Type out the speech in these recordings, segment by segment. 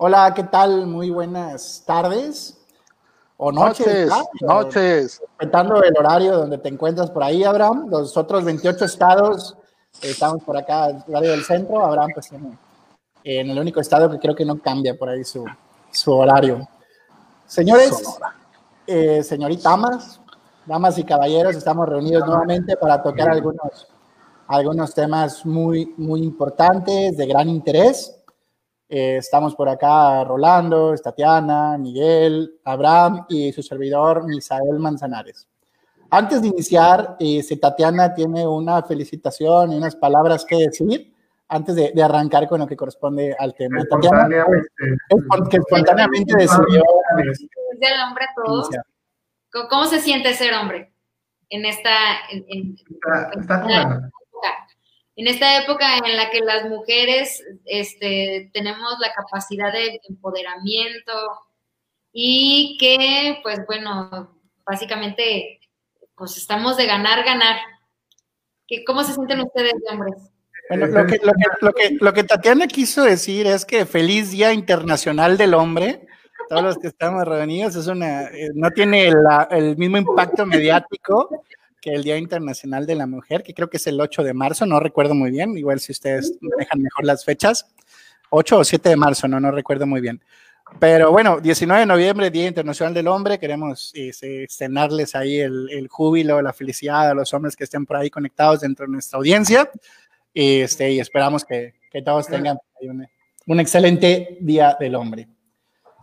Hola, ¿qué tal? Muy buenas tardes o noches. Noches. Respetando el horario donde te encuentras por ahí, Abraham. Los otros 28 estados, estamos por acá, el horario del centro. Abraham, pues en, en el único estado que creo que no cambia por ahí su, su horario. Señores, eh, señoritas, damas y caballeros, estamos reunidos nuevamente para tocar algunos, algunos temas muy, muy importantes, de gran interés. Eh, estamos por acá Rolando, Tatiana, Miguel, Abraham y su servidor Misael Manzanares. Antes de iniciar, eh, si Tatiana tiene una felicitación y unas palabras que decir, antes de, arrancar con lo que corresponde al tema. Tatiana, que espontáneamente decidió... Del hombre a todos. ¿Cómo se siente ser hombre en esta... En, en esta época en la que las mujeres este, tenemos la capacidad de empoderamiento y que, pues bueno, básicamente, pues estamos de ganar, ganar. ¿Cómo se sienten ustedes, hombres? Lo, que, Tatiana quiso decir es que feliz Día Internacional del Hombre. Todos los que estamos reunidos, es una, eh, no tiene el mismo impacto mediático que el Día Internacional de la Mujer, que creo que es el 8 de marzo, no recuerdo muy bien, igual si ustedes dejan mejor las fechas, 8 o 7 de marzo, no, no recuerdo muy bien. Pero bueno, 19 de noviembre, Día Internacional del Hombre, queremos este, externarles ahí el, el, júbilo, la felicidad a los hombres que estén por ahí conectados dentro de nuestra audiencia y, este, y esperamos que, que todos tengan un, un, excelente Día del Hombre.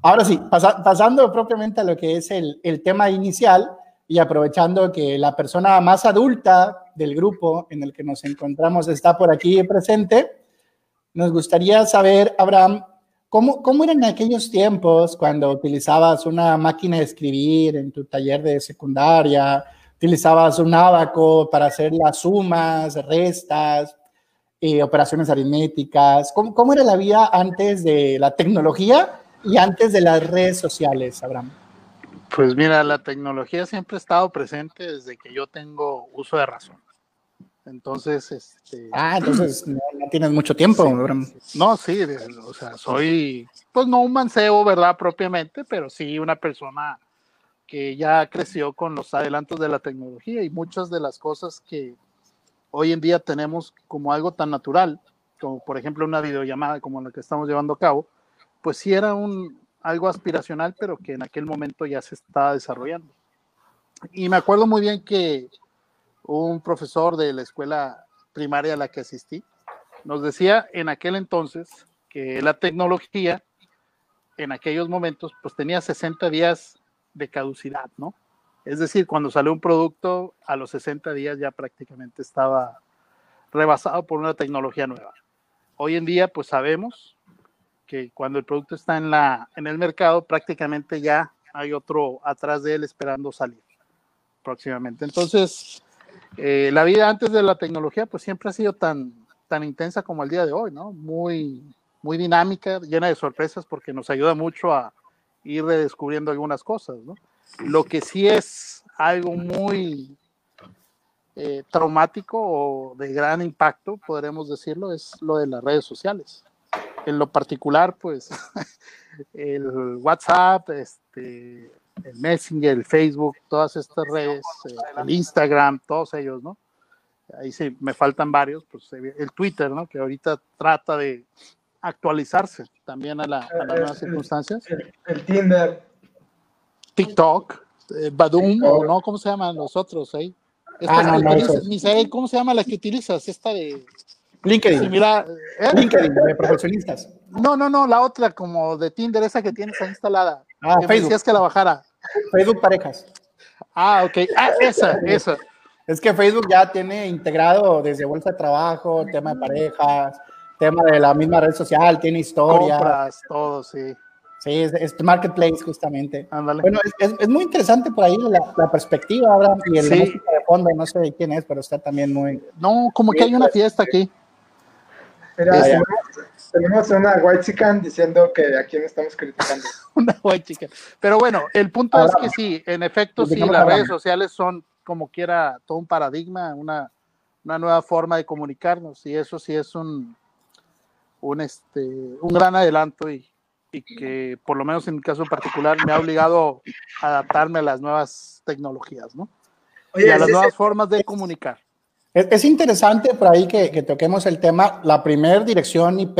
Ahora sí, pasando propiamente a lo que es el, el tema inicial, y aprovechando que la persona más adulta del grupo en el que nos encontramos está por aquí presente, nos gustaría saber, Abraham, ¿cómo, cómo eran aquellos tiempos cuando utilizabas una máquina de escribir en tu taller de secundaria, utilizabas un abaco para hacer las sumas, restas, y operaciones aritméticas? ¿Cómo, ¿Cómo era la vida antes de la tecnología y antes de las redes sociales, Abraham? Pues mira, la tecnología siempre ha estado presente desde que yo tengo uso de razón. Entonces, este... Ah, entonces no, tienes mucho tiempo. no, sí, o sea, soy, pues no un mancebo, ¿verdad? Propiamente, pero sí una persona que ya creció con los adelantos de la tecnología y muchas de las cosas que hoy en día tenemos como algo tan natural, como por ejemplo una videollamada como la que estamos llevando a cabo, pues sí era un, algo aspiracional, pero que en aquel momento ya se estaba desarrollando. Y me acuerdo muy bien que un profesor de la escuela primaria a la que asistí nos decía en aquel entonces que la tecnología en aquellos momentos pues tenía 60 días de caducidad, ¿no? Es decir, cuando salió un producto a los 60 días ya prácticamente estaba rebasado por una tecnología nueva. Hoy en día pues sabemos que cuando el producto está en, la, en el mercado, prácticamente ya hay otro atrás de él esperando salir próximamente. Entonces, eh, la vida antes de la tecnología, pues siempre ha sido tan, tan intensa como el día de hoy, ¿no? Muy, muy dinámica, llena de sorpresas, porque nos ayuda mucho a ir redescubriendo algunas cosas, ¿no? Lo que sí es algo muy eh, traumático o de gran impacto, podremos decirlo, es lo de las redes sociales en lo particular, pues el WhatsApp, este, el Messenger, el Facebook, todas estas redes, eh, el Instagram, todos ellos, ¿no? Ahí sí, me faltan varios, pues el Twitter, ¿no? Que ahorita trata de actualizarse también a, las nuevas circunstancias. El, Tinder. TikTok, eh, Badum, o no, ¿cómo se llaman los otros ahí? Ah, ¿Cómo se llama la que utilizas? Esta de LinkedIn. mira, ¿eh? LinkedIn, de profesionistas. No, no, no, la otra como de Tinder, esa que tienes ahí instalada. Ah, Facebook. Decías que la bajara. Facebook Parejas. Ah, ok. Ah, esa, esa. Es que Facebook ya tiene integrado desde bolsa de trabajo, tema de parejas, tema de la misma red social, tiene historia. Compras, todo, sí. Sí, es, marketplace justamente. Bueno, es, muy interesante por ahí la, perspectiva, Abraham, y el música de fondo, no sé quién es, pero está también muy... No, como que hay una fiesta aquí. Mira, tenemos una white chicken diciendo que aquí no estamos criticando. una white chicken. Pero bueno, el punto es que sí, en efecto, sí, las redes sociales son como quiera todo un paradigma, una, una nueva forma de comunicarnos y eso sí es un, un, este, un gran adelanto y, y que por lo menos en mi caso en particular me ha obligado a adaptarme a las nuevas tecnologías, ¿no? y a las nuevas formas de comunicar. Es, interesante por ahí que, que, toquemos el tema, la primera dirección IP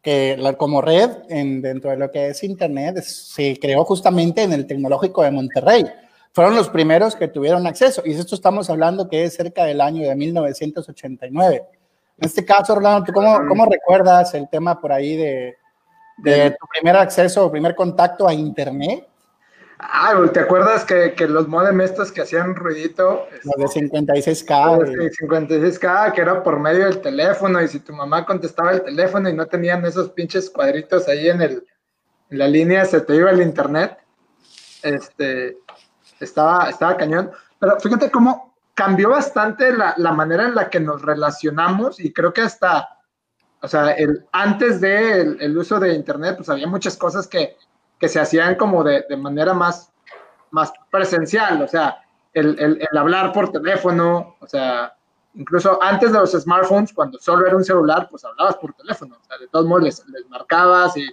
que la, como red en, dentro de lo que es Internet se creó justamente en el Tecnológico de Monterrey. Fueron los primeros que tuvieron acceso y esto estamos hablando que es cerca del año de 1989. En este caso, Orlando, ¿tú cómo, cómo recuerdas el tema por ahí de, de tu primer acceso o primer contacto a Internet? Ah, ¿te acuerdas que, que, los modem estos que hacían ruidito? Los de 56K. Los de 56K, que era por medio del teléfono, y si tu mamá contestaba el teléfono y no tenían esos pinches cuadritos ahí en, el, en la línea, se te iba el internet. Este, estaba, estaba cañón. Pero fíjate cómo cambió bastante la, la manera en la que nos relacionamos, y creo que hasta, o sea, el, antes del de el uso de internet, pues había muchas cosas que que se hacían como de, de manera más, más presencial, o sea, el, el, el, hablar por teléfono, o sea, incluso antes de los smartphones, cuando solo era un celular, pues hablabas por teléfono, o sea, de todos modos les, les marcabas y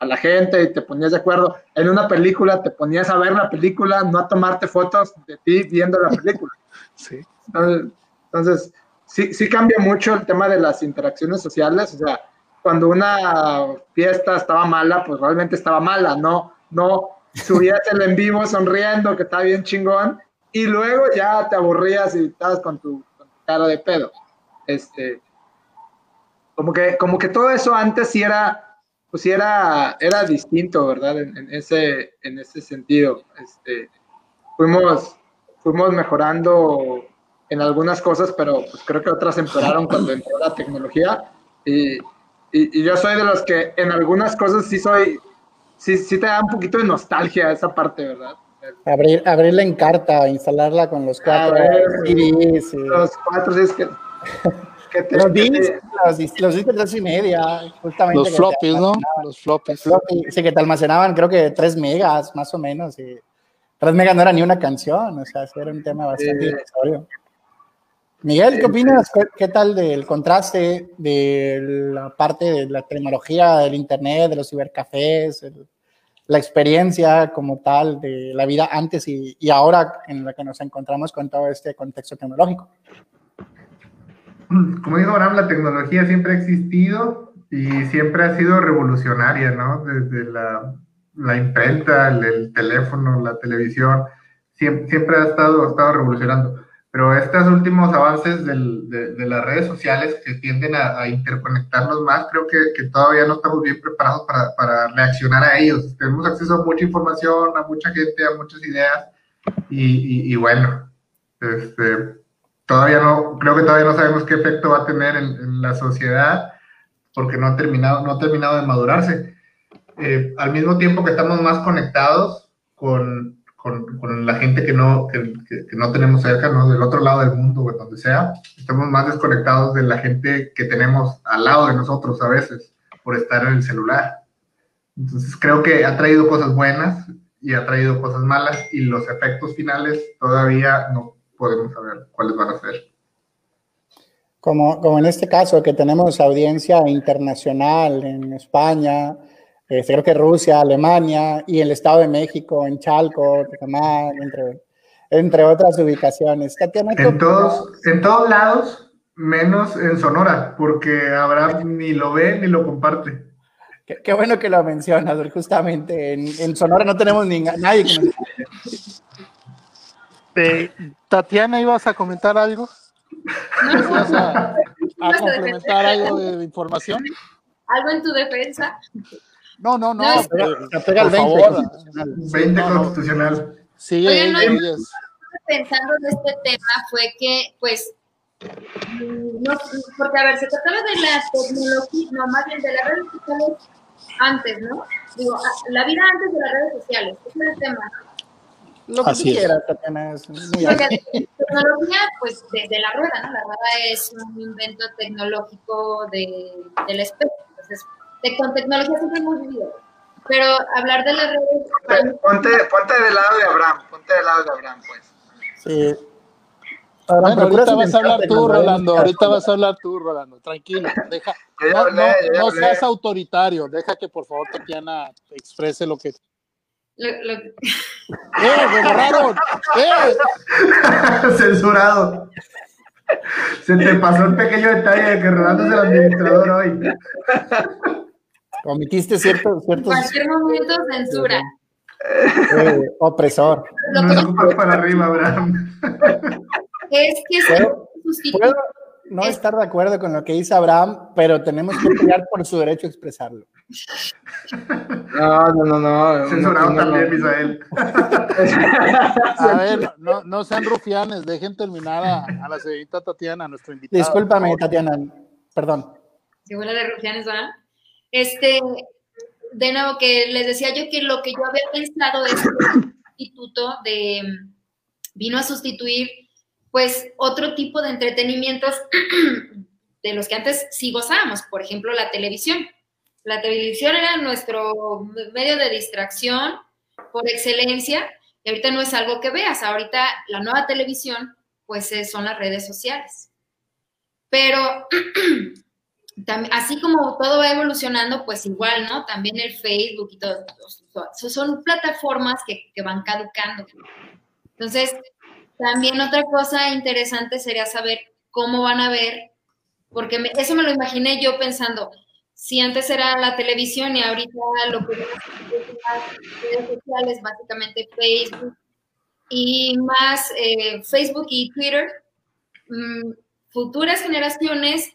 a la gente y te ponías de acuerdo. En una película te ponías a ver la película, no a tomarte fotos de ti viendo la película. Sí. Entonces, entonces sí, sí cambia mucho el tema de las interacciones sociales, o sea, cuando una fiesta estaba mala, pues realmente estaba mala, no, no subías el en vivo sonriendo, que está bien chingón, y luego ya te aburrías y estabas con tu, cara de pedo. Este, como que, como que todo eso antes sí era, pues sí era, era distinto, ¿verdad? En, ese, en ese sentido. Este, fuimos, fuimos mejorando en algunas cosas, pero pues creo que otras empeoraron cuando entró la tecnología. Y, y, yo soy de los que en algunas cosas sí soy, sí, sí te da un poquito de nostalgia esa parte, ¿verdad? Abrir, abrirla en carta, instalarla con los cuatro. sí, sí. Los cuatro, sí, es que. que te, los discos, los, los discos tres y media, justamente. Los floppies, ¿no? Los floppies. sí, que te almacenaban, creo que tres megas, más o menos. Y tres megas no era ni una canción, o sea, era un tema bastante sí. Miguel, ¿qué opinas? ¿Qué, tal del contraste de la parte de la tecnología, del Internet, de los cibercafés, la experiencia como tal de la vida antes y, ahora en la que nos encontramos con todo este contexto tecnológico? Como dijo Abraham, la tecnología siempre ha existido y siempre ha sido revolucionaria, ¿no? Desde la, la imprenta, el, teléfono, la televisión, siempre, siempre ha, estado, ha estado revolucionando pero estos últimos avances del, de, de, las redes sociales que tienden a, a interconectarnos más, creo que, que, todavía no estamos bien preparados para, para, reaccionar a ellos. Tenemos acceso a mucha información, a mucha gente, a muchas ideas, y, y, y bueno, este, todavía no, creo que todavía no sabemos qué efecto va a tener en, en la sociedad, porque no ha terminado, no ha terminado de madurarse. Eh, al mismo tiempo que estamos más conectados con, con, la gente que no, que, no tenemos cerca, ¿no? Del otro lado del mundo o donde sea. Estamos más desconectados de la gente que tenemos al lado de nosotros a veces por estar en el celular. Entonces creo que ha traído cosas buenas y ha traído cosas malas y los efectos finales todavía no podemos saber cuáles van a ser. Como, como en este caso, que tenemos audiencia internacional en España, este, creo que Rusia, Alemania y el Estado de México, en Chalco, Tecamán, entre, entre otras ubicaciones. en, todos, en todos lados, menos en Sonora, porque Abraham ni lo ve ni lo comparte. Qué, qué bueno que lo mencionas, justamente. En, en Sonora no tenemos ni, nadie que nos... Eh, Tatiana, ¿ibas a comentar algo? ¿Ibas a, a complementar algo de, de información? ¿Algo en tu defensa? No, no, no. no pega, el 20 favor. constitucional. 20 no, constitucional. Sí, Oye, no, ellos. pensando en este tema fue que, pues, no, porque a ver, se trataba de la tecnología, no, más bien de las redes sociales antes, ¿no? Digo, la vida antes de las redes sociales, ese es el tema, ¿no? Lo que Así quiera, Tatiana. Es muy Porque tecnología, pues desde la rueda, ¿no? La rueda es un invento tecnológico de, del especie. Entonces, de, con tecnología siempre hemos vivido. Pero hablar de las redes. Ponte, ponte del lado de Abraham, ponte del lado de Abraham, pues. Sí. Bueno, ahorita vas a hablar tú, Rolando. Ahorita vas a hablar tú, Rolando. Tranquilo. Deja, no, no, no seas autoritario. Deja que por favor Tatiana exprese lo que. Lo, lo... ¡Eh! ¡Me borraron! ¡Eh! Censurado. Se te pasó el pequeño detalle de que Rolando es el administrador hoy. Omitiste ciertos. ciertos Cualquier momento censura. eh, opresor. Lo para, para arriba, Abraham. es que Puedo- no estar de acuerdo con lo que dice Abraham, pero tenemos que pelear por su derecho a expresarlo. No, no, no, no. Censurado no, no, también, no. Misael. A ver, no, no sean rufianes. Dejen terminar a, a la señorita Tatiana, nuestra invitada. Discúlpame, Tatiana. Perdón. Si huele de rufianes, ¿verdad? Este, de nuevo, que les decía yo que lo que yo había pensado es que el instituto de, vino a sustituir, pues, otro tipo de entretenimientos de los que antes sí gozábamos, por ejemplo, la televisión. La televisión era nuestro medio de distracción por excelencia, y ahorita no es algo que veas, ahorita la nueva televisión, pues, es- son las redes sociales. Pero así como todo va evolucionando, pues igual, ¿no? También el Facebook y todo. so- Son plataformas que, van caducando. Entonces, también otra cosa interesante sería saber cómo van a ver, porque eso me lo imaginé yo pensando, si antes era la televisión y ahorita lo que redes sociales, básicamente Facebook, y más eh, Facebook y Twitter, mm, futuras generaciones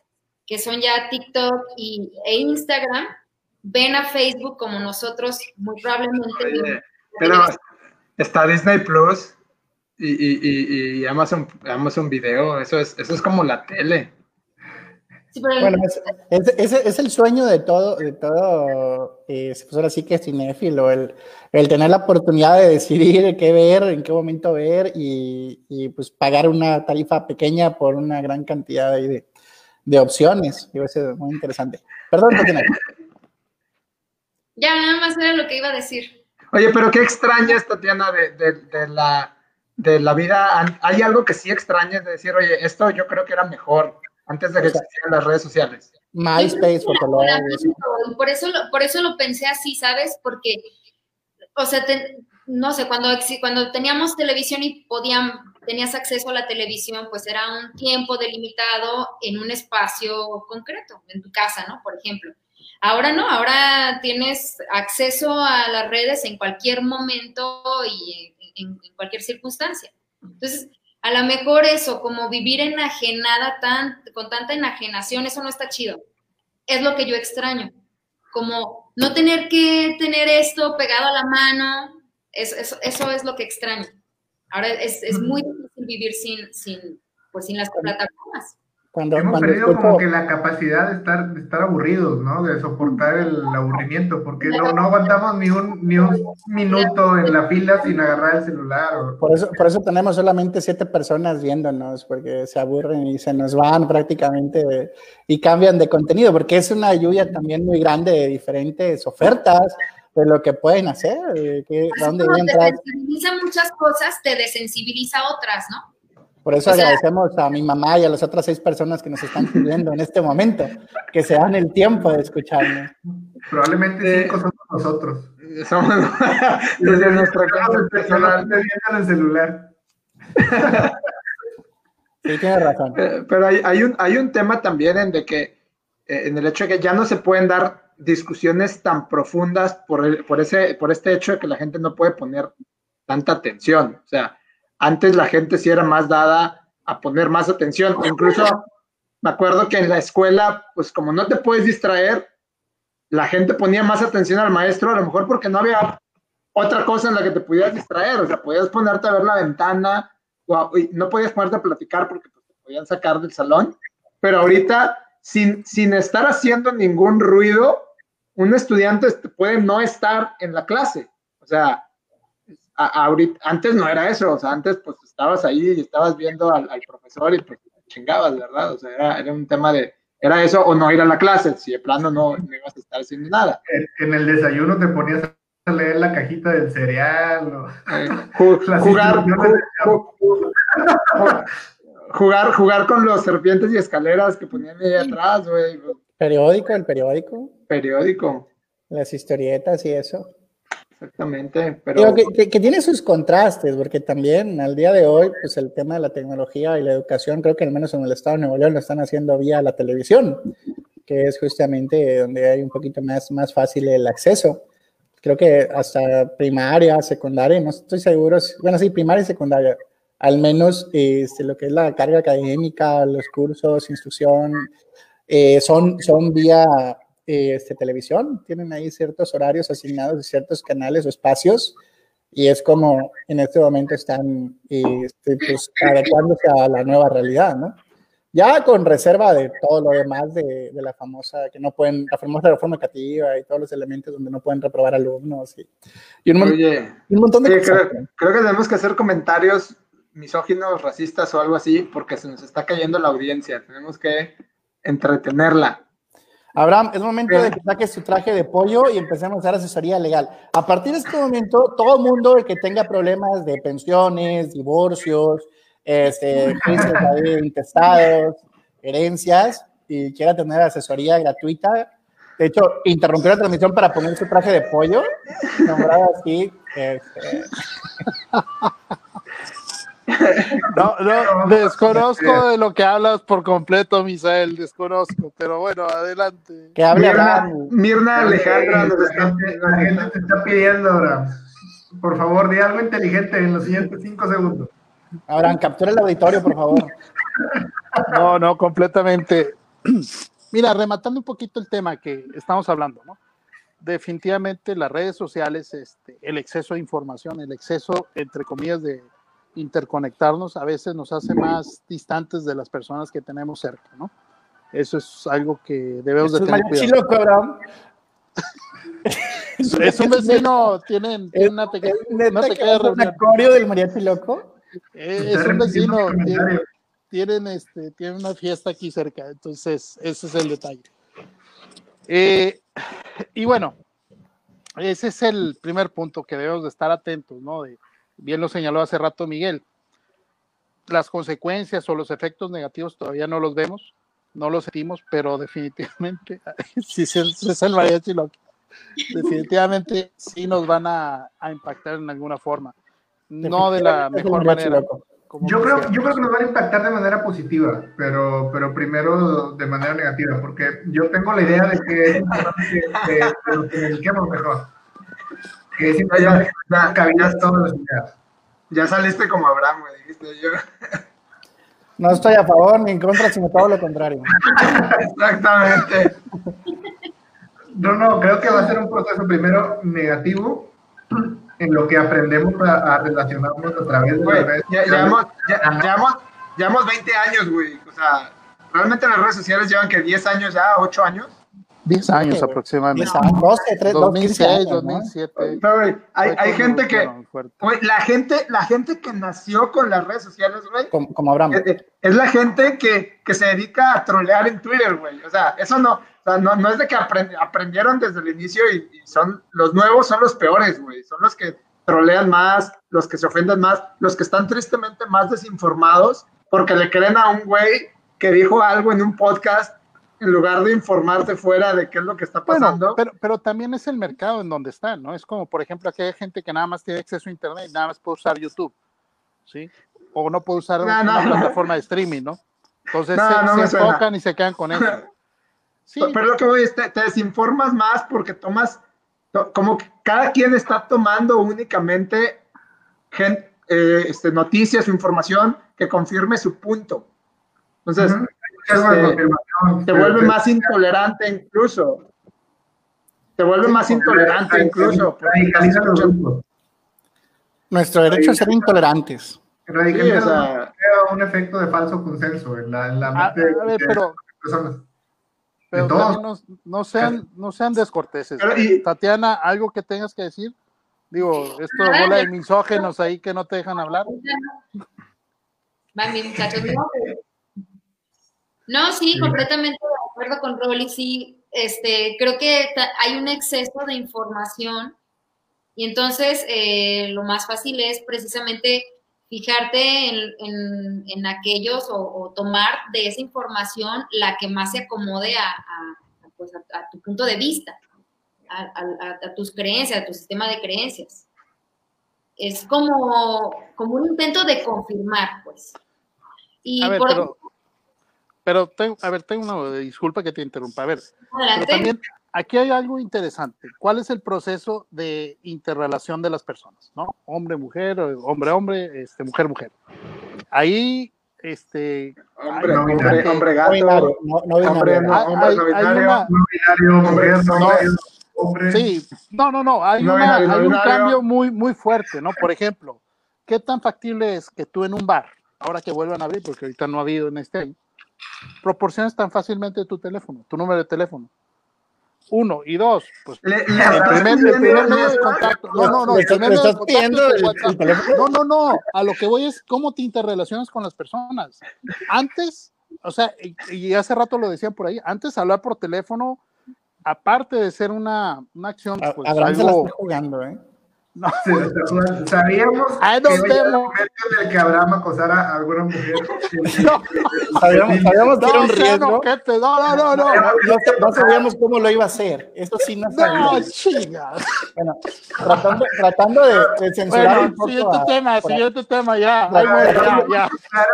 que son ya TikTok y, e Instagram, ven a Facebook como nosotros muy probablemente. Oye, Pero está Disney Plus y, y, y, y Amazon, Amazon Video, eso es, eso es como la tele. Sí, pero el- Bueno, es, es- es- es el sueño de todo, de todo, eh, pues ahora sí que es cinéfilo, el, el tener la oportunidad de decidir qué ver, en qué momento ver y, y, pues pagar una tarifa pequeña por una gran cantidad ahí de, de opciones. Digo, eso es muy interesante. Perdón, Tatiana. ya nada más era lo que iba a decir. Oye, pero qué extrañas, Tatiana, de, de, de la, de la vida. ¿Hay algo que sí extrañas de decir, oye, esto yo creo que era mejor antes de que existieran las redes sociales? MySpace, eso. y por eso lo, por eso lo pensé así, ¿sabes? Porque, o sea, te- no sé, cuando, cuando teníamos televisión y podían, tenías acceso a la televisión, pues era un tiempo delimitado en un espacio concreto, en tu casa, ¿no? Por ejemplo. Ahora no, ahora tienes acceso a las redes en cualquier momento y en, cualquier circunstancia. Entonces, a lo mejor eso, como vivir enajenada tan, con tanta enajenación, eso no está chido. Es lo que yo extraño. Como no tener que tener esto pegado a la mano, eso es lo que extraño. Ahora es, es muy difícil vivir sin, sin, pues, sin las plataformas. Cuando, Hemos cuando perdido escucho- como que la capacidad de estar, de estar aburridos, ¿no? De soportar el aburrimiento, porque no, no aguantamos ni un, ni un minuto en la fila sin agarrar el celular. o- Por eso, por eso tenemos solamente siete personas viéndonos, porque se aburren y se nos van prácticamente de- y cambian de contenido, porque es una lluvia también muy grande de diferentes ofertas de lo que pueden hacer, de que, dónde como te entras. sensibiliza muchas cosas, te desensibiliza otras, ¿no? Por eso o sea- agradecemos a mi mamá y a las otras seis personas que nos están pidiendo en este momento, que se dan el tiempo de escucharnos. Probablemente Eh, cinco somos nosotros. Somos desde nuestra cuenta personal. En el celular. Sí, tienes razón. Eh, Pero hay, hay un, hay un tema también en de que, eh, en el hecho de que ya no se pueden dar discusiones tan profundas por, el- por, ese, por este hecho de que la gente no puede poner tanta atención. O sea, antes la gente sí era más dada a poner más atención. Incluso me acuerdo que en la escuela, pues como no te puedes distraer, la gente ponía más atención al maestro, a lo mejor porque no había otra cosa en la que te pudieras distraer. O sea, podías ponerte a ver la ventana, o a- no podías ponerte a platicar porque pues, te podían sacar del salón. Pero ahorita, sin, sin estar haciendo ningún ruido, un estudiante est- puede no estar en la clase. O sea, a- ahorita, antes no era eso. O sea, antes pues estabas ahí y estabas viendo al, al profesor y pues te chingabas, ¿verdad? O sea, era, era un tema de, era eso o no ir a la clase. Si de plano no, no ibas a estar haciendo nada. En, el desayuno te ponías a leer la cajita del cereal. o- Eh, ju- jugar, ju- ju- jugar, jugar con los serpientes y escaleras que ponían ahí atrás, güey. Periódico, el periódico, Periódico, las historietas y eso. Exactamente. Pero que, que- tiene sus contrastes, porque también al día de hoy, pues el tema de la tecnología y la educación, creo que al menos en el estado de Nuevo León lo están haciendo vía la televisión, que es justamente donde hay un poquito más, más fácil el acceso. Creo que hasta primaria, secundaria, no estoy seguro, bueno, sí, primaria y secundaria, al menos este, lo que es la carga académica, los cursos, instrucción, eh, son, son vía este, televisión, tienen ahí ciertos horarios asignados, ciertos canales o espacios, y es como en este momento están este, pues, adecuándose a la nueva realidad, ¿no? Ya con reserva de todo lo demás de, de la famosa, que no pueden, la famosa reforma educativa y todos los elementos donde no pueden reprobar alumnos y, y un, Oye, y un montón de sí, cosas. creo, creo que tenemos que hacer comentarios misóginos, racistas o algo así, porque se nos está cayendo la audiencia. Tenemos que entretenerla. Abraham, es momento de que saques tu traje de pollo y empecemos a hacer asesoría legal. A partir de este momento, todo mundo que tenga problemas de pensiones, divorcios, este, juicios ahí, intestados, herencias y quiera tener asesoría gratuita, de hecho, interrumpió la transmisión para poner su traje de pollo, nombrado así. este, No, no, desconozco de lo que hablas por completo, Misael, desconozco, pero bueno, adelante. que hable Mirna. Mirna Alejandra nos la, está gente, la gente te está pidiendo ahora. Por favor, di algo inteligente en los siguientes cinco segundos. Abraham, captura el auditorio, por favor. No, no, completamente. Mira, rematando un poquito el tema que estamos hablando, ¿no? Definitivamente las redes sociales, este, el exceso de información, el exceso, entre comillas, de interconectarnos, a veces nos hace más distantes de las personas que tenemos cerca, ¿no? Eso es algo que debemos de Eso es tener mariachi cuidado. loco, Abraham. Es un vecino, tienen, tienen una pequeña, ¿Neta una que pequeña es un reunión. acorio del mariachi loco? Eh, es un vecino, tienen, tienen, este, tienen una fiesta aquí cerca, entonces ese es el detalle. Eh, y bueno, ese es el primer punto que debemos de estar atentos, ¿no? De, bien lo señaló hace rato Miguel. Las consecuencias o los efectos negativos todavía no los vemos, no los sentimos, pero definitivamente, si si es el mariachi loco, definitivamente sí nos van a, a impactar en alguna forma. No de la mejor manera. Yo creo, yo creo que nos van a impactar de manera positiva, pero, pero primero de manera negativa, porque yo tengo la idea de que es importante que, que- que nos comuniquemos mejor. Que importante que Ya, cabida todas las ideas. Ya saliste como Abraham, güey, dijiste yo. No estoy a favor ni en contra, sino todo lo contrario. Exactamente. No, no, creo que va a ser un proceso primero negativo en lo que aprendemos a, a relacionarnos a través de Güey, las redes ya, llevamos, ya, llevamos, llevamos 20 años, güey. O sea, realmente las redes sociales llevan que 10 años ya, 8 años. 10 años aproximadamente. 10 años, 12, 13, 2006, años, ¿no? 2007. Pero, güey, hay, hay gente que, güey, la gente, la gente que nació con las redes sociales, güey, Como, como Abraham. es, es- es la gente que, que se dedica a trolear en Twitter, güey. O sea, eso no, o sea, no, no es de que aprend- aprendieron desde el inicio y, y son los nuevos son los peores, güey. Son los que trolean más, los que se ofenden más, los que están tristemente más desinformados porque le creen a un güey que dijo algo en un podcast en lugar de informarse fuera de qué es lo que está Bueno, pasando. pero, pero también es el mercado en donde están, ¿no? Es como, por ejemplo, aquí hay gente que nada más tiene acceso a Internet y nada más puede usar YouTube, ¿sí? O no puede usar No, una no. plataforma de streaming, ¿no? Entonces se, se enfocan y se quedan con eso. Sí, Pero lo que voy es, te, te desinformas más porque tomas, to- como que cada quien está tomando únicamente eh, este, noticias o información que confirme su punto. Entonces, este, te vuelve más intolerante incluso. Te vuelve más intolerante incluso. Nuestro derecho a ser intolerantes. Radicaliza Sí, o sea- un efecto de falso consenso en la, en la a, mente a ver, de pero, las personas. pero no, no sean, no sean descorteses. Pero y- Tatiana, ¿algo que tengas que decir? Digo, esto Nada, bola de misógenos ahí que no te dejan hablar. Muchachos, no. No, sí, Sí. completamente de acuerdo con Rolly. Sí, este, creo que hay un exceso de información y entonces eh, lo más fácil es precisamente fijarte en, en, aquellos o, tomar de esa información la que más se acomode a, pues a, tu punto de vista, a, tus creencias, a tu sistema de creencias. Es como, como un intento de confirmar, pues. Y a ver, pero, pero tengo, a ver, tengo una disculpa que te interrumpa. A ver, pero también aquí hay algo interesante. ¿Cuál es el proceso de interrelación de las personas? ¿no? Hombre, mujer, hombre, hombre, este, mujer, mujer. Ahí, este. Hombre, hombre, hombre, gato. No, no, hombre, no, hombre, hombre, Sí, no, no, no. Hay, una, hay un cambio muy, muy fuerte, ¿no? Por ejemplo, ¿qué tan factible es que tú en un bar, ahora que vuelvan a abrir, porque ahorita no ha habido en este año, proporciones tan fácilmente tu teléfono, tu número de teléfono? Uno, y dos, pues el, primer, medio de contacto. No, no, no, el primer medio de contacto No, no, no. A lo que voy es cómo te interrelacionas con las personas. Antes, o sea, y, hace rato lo decían por ahí, antes hablar por teléfono, aparte de ser una, una acción, pues, algo, jugando, ¿eh? No. sabíamos que momento en el que Abraham acosara a alguna mujer. No. sabíamos, sabíamos que era un riesgo. No, no, no, no. No, sabíamos cómo lo iba a hacer. Eso sí no sabíamos. No, chinga. Bueno, tratando, tratando de, de censurar bueno, un poco. Siguiente a, tema, siguiente tema, ya. ya, ya.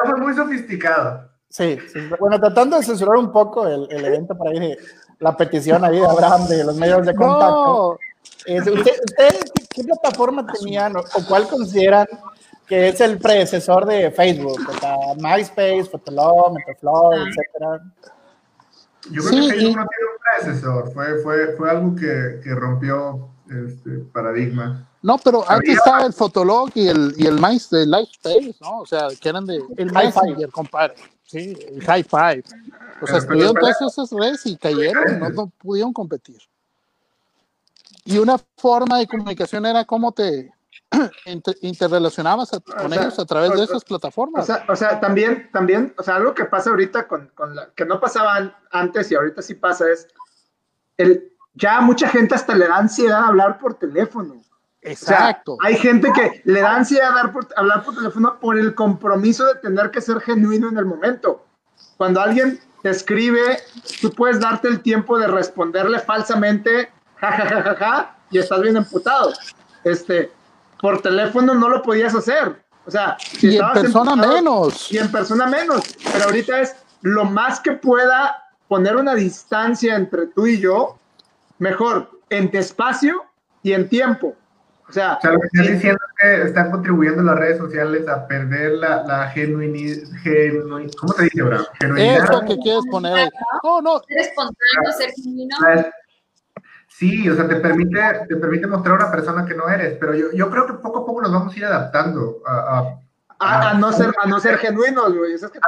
Fue muy sofisticado. Sí, sí, bueno, tratando de censurar un poco el, el evento para ir la petición ahí de Abraham de los medios de contacto. ¿Ustedes qué plataforma tenían o, cuál consideran que es el predecesor de Facebook? O sea, MySpace, Fotolog, Metaflow, ah. etcétera. Yo creo que Facebook no tiene un predecesor, fue, fue, fue algo que, que rompió este paradigma. No, pero antes estaba el Fotolog y el, y el MySpace, ¿no? O sea, que eran de el Messenger, compadre. Sí, el High Five. O sea, estuvieron todas esas redes y cayeron, no, no pudieron competir. Y una forma de comunicación era cómo te interrelacionabas con ellos a través de esas plataformas. O sea, o sea, también, también, o sea, algo que pasa ahorita con, con la, que no pasaba antes y ahorita sí pasa es, el, ya mucha gente hasta le da ansiedad hablar por teléfono. Exacto. hay gente que le da ansiedad hablar por, hablar por teléfono por el compromiso de tener que ser genuino en el momento. Cuando alguien te escribe, tú puedes darte el tiempo de responderle falsamente ja, y estás bien emputado. Este, por teléfono no lo podías hacer. O sea, y en persona menos. Y en persona menos. Pero ahorita es lo más que pueda poner una distancia entre tú y yo, mejor en espacio y en tiempo. O sea, lo que estás diciendo es que están contribuyendo las redes sociales a perder la, la genuinidad. ¿Cómo se dice, Bravo? Eso que quieres poner. No, no. Ser espontáneo, ser genuino. Sí, o sea, te permite, te permite mostrar una persona que no eres, pero yo, yo creo que poco a poco nos vamos a ir adaptando a... a, a, no, ser, a no ser genuinos, güey. Eso es que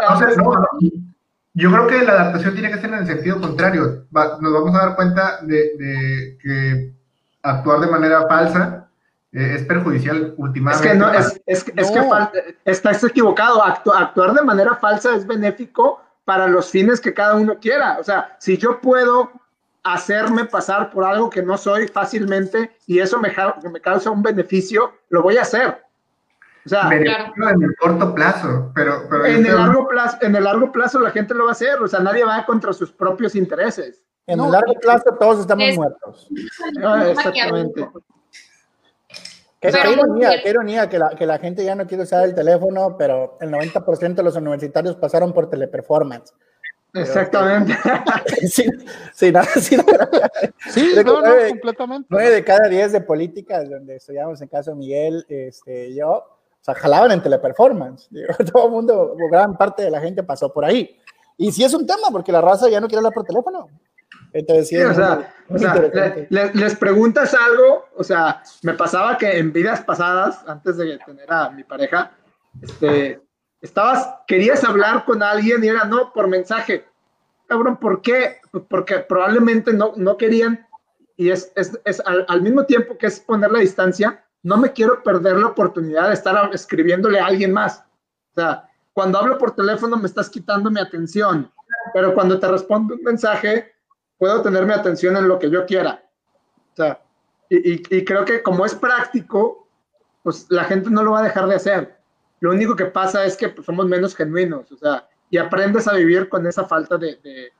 yo creo que la adaptación tiene que ser en el sentido contrario. nos vamos a dar cuenta de, de que actuar de manera falsa eh, es perjudicial últimamente. Es que, no, es, es, es que estás equivocado. actuar de manera falsa es benéfico para los fines que cada uno quiera. O sea, si yo puedo hacerme pasar por algo que no soy fácilmente y eso me, me causa un beneficio, lo voy a hacer. O sea, en el corto plazo, pero, en el largo plazo, en el largo plazo la gente lo va a hacer, o sea, nadie va contra sus propios intereses. En el largo plazo todos estamos muertos. exactamente. Qué, ironía, qué ironía que la, que la gente ya no quiere usar el teléfono, pero el 90% de los universitarios pasaron por teleperformance. Exactamente. sí, sí, no, sí, sí no, no, completamente. Nueve de cada diez de políticas donde estudiamos en caso Miguel, este, yo, o sea, jalaban en teleperformance. todo el mundo, gran parte de la gente pasó por ahí. Y sí es un tema, porque la raza ya no quiere hablar por teléfono. Entonces, sí, o sea, o sea les preguntas algo, o sea, me pasaba que en vidas pasadas, antes de tener a mi pareja, este, Estabas, querías hablar con alguien y era no por mensaje. Cabrón, ¿por qué? Porque probablemente no, no querían y es, es, es al, mismo tiempo que es poner la distancia, no me quiero perder la oportunidad de estar escribiéndole a alguien más. O sea, cuando hablo por teléfono me estás quitando mi atención, pero cuando te respondo un mensaje, puedo tener mi atención en lo que yo quiera. O sea, y, y, y creo que como es práctico, pues la gente no lo va a dejar de hacer. Lo único que pasa es que pues, somos menos genuinos, o sea, y aprendes a vivir con esa falta de, de,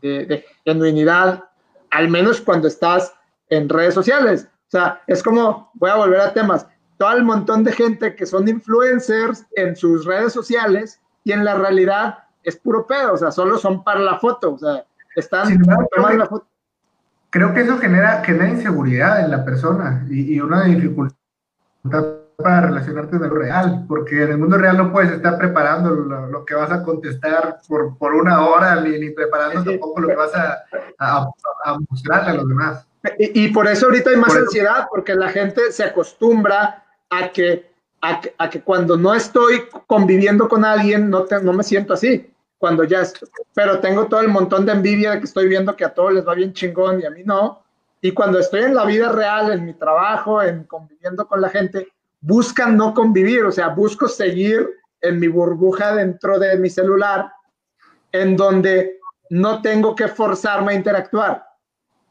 de, de genuinidad, al menos cuando estás en redes sociales. O sea, es como, voy a volver a temas, todo el montón de gente que son influencers en sus redes sociales y en la realidad es puro pedo, o sea, solo son para la foto, o sea, están tomando la foto. Creo que eso genera, genera inseguridad en la persona y, y una dificultad para relacionarte en lo real, porque en el mundo real no puedes estar preparando lo, lo que vas a contestar por, por una hora, ni, ni preparando Sí, tampoco lo que vas a, a, a mostrarle a los demás. Y, y por eso ahorita hay más Por eso- ansiedad, porque la gente se acostumbra a que, a a que cuando no estoy conviviendo con alguien, no, te- no me siento así. Cuando ya estoy, pero tengo todo el montón de envidia de que estoy viendo que a todos les va bien chingón y a mí no. Y cuando estoy en la vida real, en mi trabajo, en conviviendo con la gente, buscan no convivir, o sea, busco seguir en mi burbuja dentro de mi celular, en donde no tengo que forzarme a interactuar.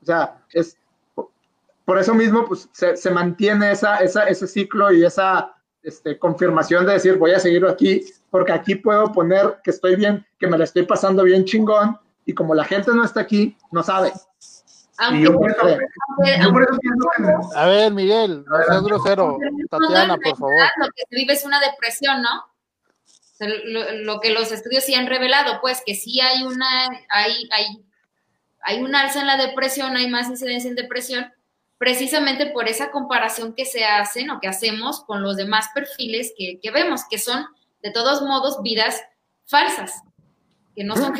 O sea, es por eso mismo pues, se, mantiene ese ciclo y esa este, confirmación de decir voy a seguir aquí, porque aquí puedo poner que estoy bien, que me la estoy pasando bien chingón, y como la gente no está aquí, no sabe. Y Aunque, yo por eso, aunque- yo por eso pienso que A ver, Miguel, no seas grosero. Tatiana, por favor. Lo que se vive es una depresión, ¿no? O sea, lo, lo que los estudios sí han revelado, pues, que sí hay una, hay, hay, hay un alza en la depresión, hay más incidencia en depresión, precisamente por esa comparación que se hacen o que hacemos con los demás perfiles que, que vemos, que son, de todos modos, vidas falsas, que no son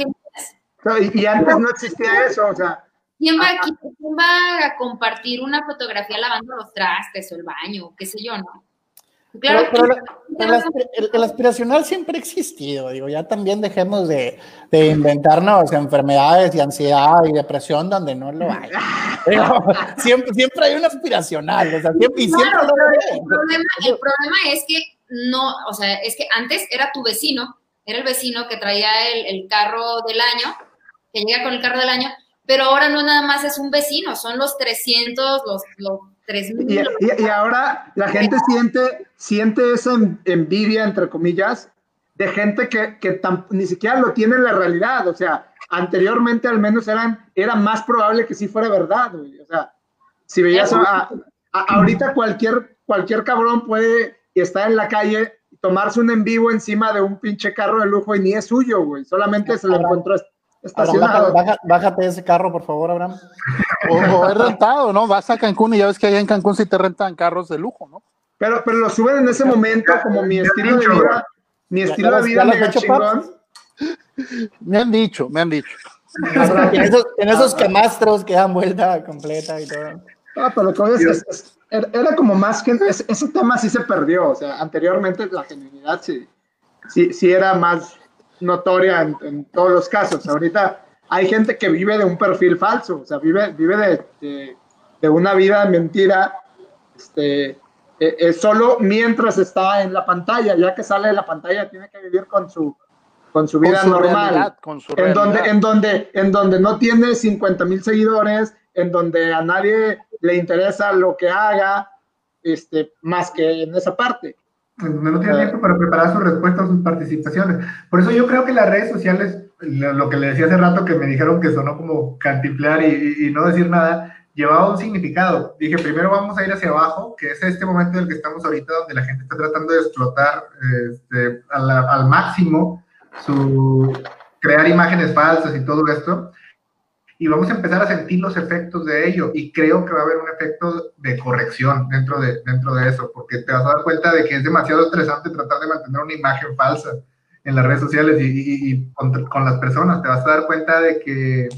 y, y antes no existía eso, o sea, ¿Quién va, aquí, ¿Quién va a compartir una fotografía lavando los trastes o el baño, qué sé yo, no? Claro Pero- pero El, el- el aspiracional siempre ha existido, digo, ya también dejemos de, de inventarnos enfermedades y ansiedad y depresión donde no lo hay. Digo, siempre, siempre hay un aspiracional, o sea, siempre, y siempre Claro, lo hay. el problema, el problema es que no, o sea, es que antes era tu vecino, era el vecino que traía el, el carro del año, que llega con el carro del año, pero ahora no nada más es un vecino, son los 300, los, los y, 3000. y- y ahora la gente siente, siente esa en- envidia, entre comillas, de gente que, que ni siquiera lo tiene en la realidad, o sea, anteriormente al menos eran, era más probable que sí fuera verdad, güey. o sea, si veías a, a- ahorita cualquier, cualquier cabrón puede estar en la calle tomarse un en vivo encima de un pinche carro de lujo y ni es suyo, güey, solamente se lo encontró Abraham, bájate de ese carro, por favor, Abraham. O, o es rentado, ¿no? Vas a Cancún y ya ves que allá en Cancún sí te rentan carros de lujo, ¿no? Pero, pero lo suben en ese momento como mi estilo de vida, mi estilo ya de vida mega hecho, chingón. Me han dicho, me han dicho. En esos, en esos camastros que dan vuelta completa y todo. Ah, pero lo que voy a decir es- es- era, era como más que ese, ese tema sí se perdió, o sea, anteriormente la genuinidad sí, sí, sí era más notoria en, en todos los casos. Ahorita hay gente que vive de un perfil falso, o sea, vive, vive de, de, de una vida mentira, este, eh, eh, solo mientras está en la pantalla, ya que sale de la pantalla tiene que vivir con su, con su vida Con su normal realidad, con su en donde, en donde, en donde no tiene 50 mil seguidores, en donde a nadie le interesa lo que haga, este, más que en esa parte. Donde no tiene tiempo para preparar sus respuestas, sus participaciones. Por eso yo creo que las redes sociales, lo que le decía hace rato que me dijeron que sonó como cantiflar y, y- no decir nada, llevaba un significado. Dije, primero vamos a ir hacia abajo, que es este momento en el que estamos ahorita, donde la gente está tratando de explotar este, al máximo su crear imágenes falsas y todo esto. Y vamos a empezar a sentir los efectos de ello. Y creo que va a haber un efecto de corrección dentro de, dentro de eso, porque te vas a dar cuenta de que es demasiado estresante tratar de mantener una imagen falsa en las redes sociales y, y- y con, con las personas. Te vas a dar cuenta de que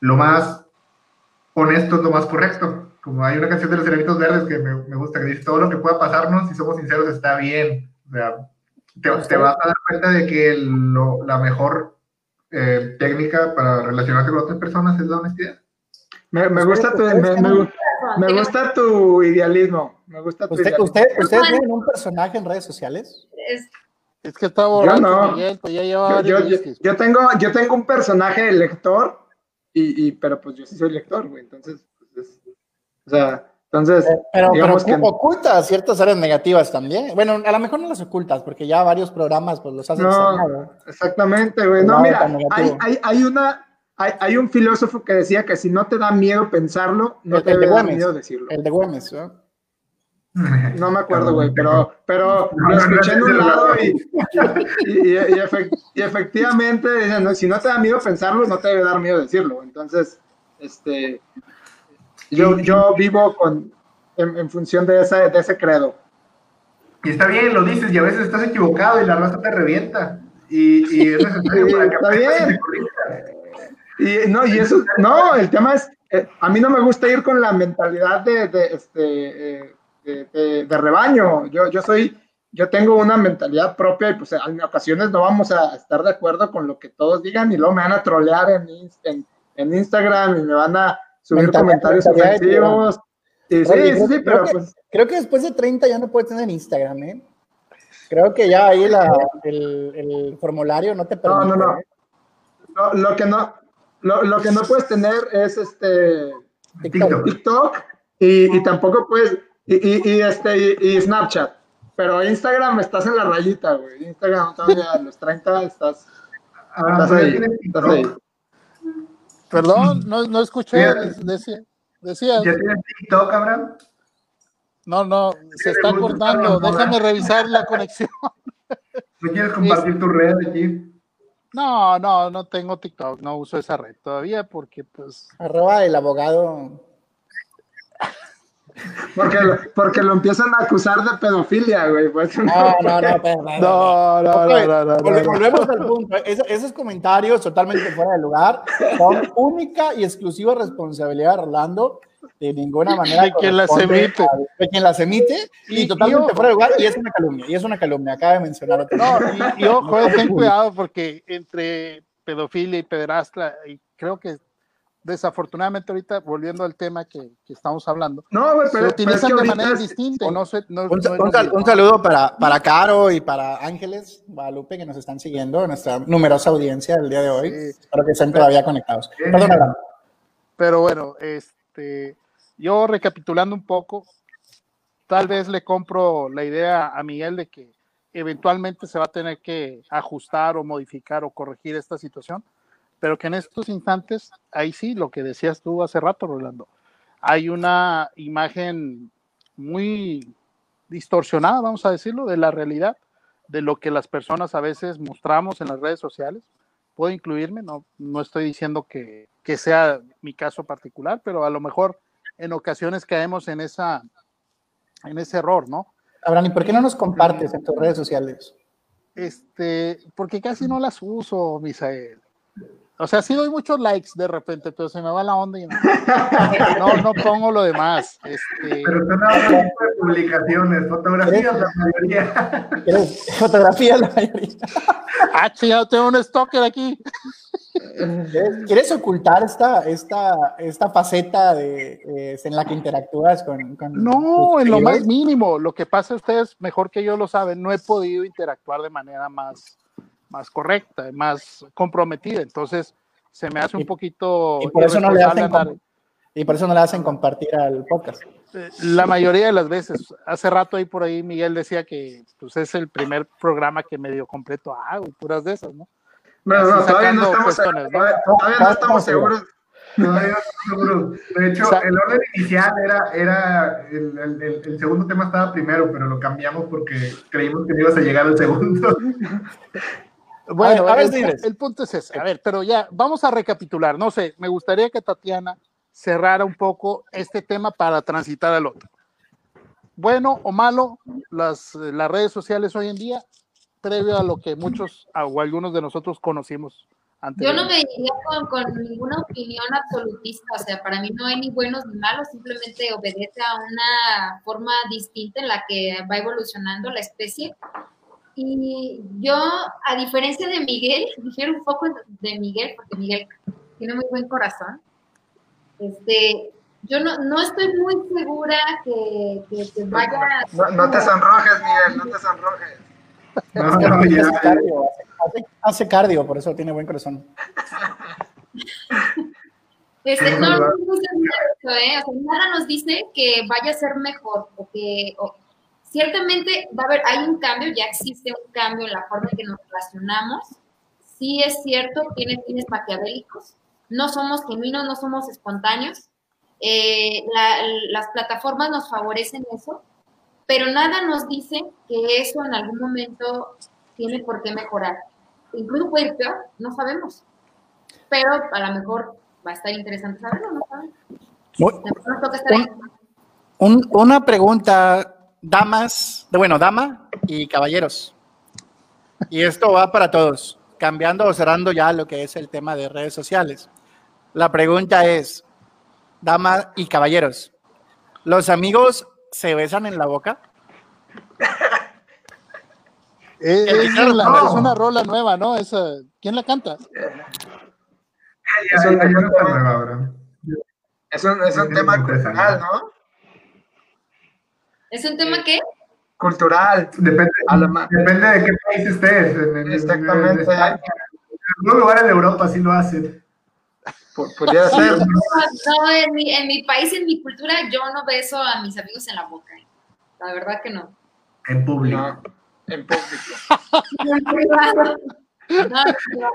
lo más honesto es lo más correcto. Como hay una canción de los Cerenitos Verdes que me, me gusta, que dice, todo lo que pueda pasarnos, si somos sinceros, está bien. O sea, te, te vas a dar cuenta de que lo- la mejor eh, técnica para relacionarte con otras personas es la honestidad. Me, me gusta tu, me, me- me gusta tu idealismo. Me gusta tu ¿Usted, idealismo. usted, ¿Ustedes tienen un personaje en redes sociales? Es- Es que está borracho, no. Miguel, pues ya lleva Yo, yo- yo- yo tengo, yo tengo un personaje de lector, y, y- pero pues yo sí soy lector, güey. Entonces, pues, es- o sea, Entonces, Pero, pero digamos que ocultas ciertas áreas negativas también. Bueno, a lo mejor no las ocultas, porque ya varios programas pues los has No, exactamente, güey. No, mira, hay, hay, hay una, hay, hay un filósofo que decía que si no te da miedo pensarlo, no El- te el de debe dar Güemes. miedo decirlo. El de Güemes, ¿no? No me acuerdo, güey, pero, pero lo escuché en un lado y, y, y- y efec- y efectivamente, si no te da miedo pensarlo, no te debe dar miedo decirlo. Entonces, este, yo, yo vivo con, en, en función de ese, de ese credo. Y está bien, lo dices, y a veces estás equivocado y la raza te revienta. Y, y es necesario para que está bien. Y no, y eso, no, el tema es, eh, a mí no me gusta ir con la mentalidad de, de, este, eh, de, de- de rebaño. Yo, yo soy, yo tengo una mentalidad propia y pues en ocasiones no vamos a estar de acuerdo con lo que todos digan y luego me van a trolear en, en, en Instagram y me van a subir comentarios ofensivos. Sí, Oye, sí, creo- sí, creo pero que- pues Creo que después de 30 ya no puedes tener Instagram, ¿eh? Creo que ya ahí la- el, el formulario no te no, permite. no, no. ¿eh? Lo, lo que no, lo, lo que no puedes tener es este TikTok. TikTok y, y tampoco puedes, y, y, y este, y, y Snapchat. Pero Instagram estás en la rayita, güey. Instagram todavía a los 30 estás, Ah, estás ¿tú ya ahí. Estás ahí. Perdón, no, no escuché. Decía, decía, ¿Ya tienes TikTok, Abraham? no, no, se está cortando. Déjame revisar la conexión. ¿No quieres compartir tu red aquí? No, no, no tengo TikTok, no uso esa red todavía porque pues Arroba el abogado. Porque, lo- porque lo empiezan a acusar de pedofilia, güey. Pues, No, no, no, pero- no, no, no, no, no, no. Volvemos al punto. Es- esos comentarios totalmente fuera de lugar son única y exclusiva responsabilidad de Rolando. De ninguna manera. De quien las emite. De quien las emite y, Y- totalmente y fuera de lugar. Y es una calumnia. Y es una calumnia. Acaba de mencionar otra No, vez. y, y ojo, eh, ten cuidado porque entre pedofilia y pederastra, y creo que desafortunadamente ahorita, volviendo al tema que, que estamos hablando, No, güey, se pero, pero es utilizan que de manera es- distinta y no se... No, Un, no un sal- un saludo para, para Caro y para Ángeles Guadalupe que nos están siguiendo, nuestra numerosa audiencia del día de hoy. Sí. Espero que estén todavía conectados. Perdón, Abraham. Pero bueno, este, yo recapitulando un poco, tal vez le compro la idea a Miguel de que eventualmente se va a tener que ajustar o modificar o corregir esta situación, pero que en estos instantes, ahí sí, lo que decías tú hace rato, Rolando, hay una imagen muy distorsionada, vamos a decirlo, de la realidad, de lo que las personas a veces mostramos en las redes sociales. Puedo incluirme, no, no estoy diciendo que, que sea mi caso particular, pero a lo mejor en ocasiones caemos en, esa, en ese error, ¿no? Abraham, ¿y por qué no nos compartes en tus redes sociales? Este, porque casi no las uso, Misael. O sea, sí doy muchos likes de repente, pero se me va la onda y no, no, no pongo lo demás. Este, Pero son de publicaciones, fotografías la mayoría. ¿Quieres fotografía la mayoría? ah, chingado, tengo un stalker aquí. ¿Quieres, ocultar esta, esta, esta faceta de, eh, en la que interactúas con, con No, en lo más mínimo. Lo que pasa, ustedes mejor que yo lo saben, no he podido interactuar de manera más, más correcta, más comprometida. Entonces, se me hace un poquito. y por eso no le hacen Y por eso no le hacen compartir al podcast. Eh, La mayoría de las veces. Hace rato ahí por ahí Miguel decía que pues, es el primer programa que medio completo hago y puras de esas, ¿no? No, Así todavía no estamos, cuestiones, ¿no? todavía, todavía no estamos seguros. Todavía no estoy seguro. De hecho, O sea- el orden inicial era, era el, el- el- el segundo tema estaba primero, pero lo cambiamos porque creímos que no ibas a llegar al segundo. Bueno, a ver, el, señores. el punto es ese. A ver, pero ya, vamos a recapitular. No sé, me gustaría que Tatiana cerrara un poco este tema para transitar al otro. Bueno o malo, las, las redes sociales hoy en día, previo a lo que muchos o algunos de nosotros conocimos antes. Yo no me iría con, con ninguna opinión absolutista, o sea, para mí no hay ni buenos ni malos, simplemente obedece a una forma distinta en la que va evolucionando la especie. Y yo, a diferencia de Miguel, difiero un poco de Miguel, porque Miguel tiene muy buen corazón. Este, yo no, no estoy muy segura que, que, que vaya... No, no te sonrojes, Miguel, no te sonrojes. No, no, ya, hace, cardio, hace- cardio, por eso tiene buen corazón. Este, no, no nos dice eso, ¿eh? Nada nos dice que vaya a ser mejor o que o- ciertamente va a haber, hay un cambio, ya existe un cambio en la forma en que nos relacionamos. Sí es cierto, tiene fines maquiavélicos, no somos genuinos, no somos espontáneos. Eh, la- las plataformas nos favorecen eso, pero nada nos dice que eso en algún momento tiene por qué mejorar. Incluso puede ir peor, no sabemos. Pero a lo mejor va a estar interesante saberlo, no sabemos. Muy- Nos toca estar ahí. un- una pregunta, damas, de- bueno, dama y caballeros. Y esto va para todos, cambiando o cerrando ya lo que es el tema de redes sociales. La pregunta es, dama y caballeros, ¿los amigos se besan en la boca? Es, es Ricardo, la- no. es una rola nueva, ¿no? Esa, ¿Quién la canta? Es un tema- otra nueva, Abraham. Es un, es un Sí, tema interesante. cultural, ¿no? ¿Es un tema que? Cultural. Depende, A la depende de qué país estés. En, en- en- Exactamente. en. En algunos lugares de Europa sí lo hacen. Pudiera ser. No, no, en mi, en mi país, en mi cultura, yo no beso a mis amigos en la boca. ¿eh? La verdad que no. En público. No, en público. En privado. No, en privado.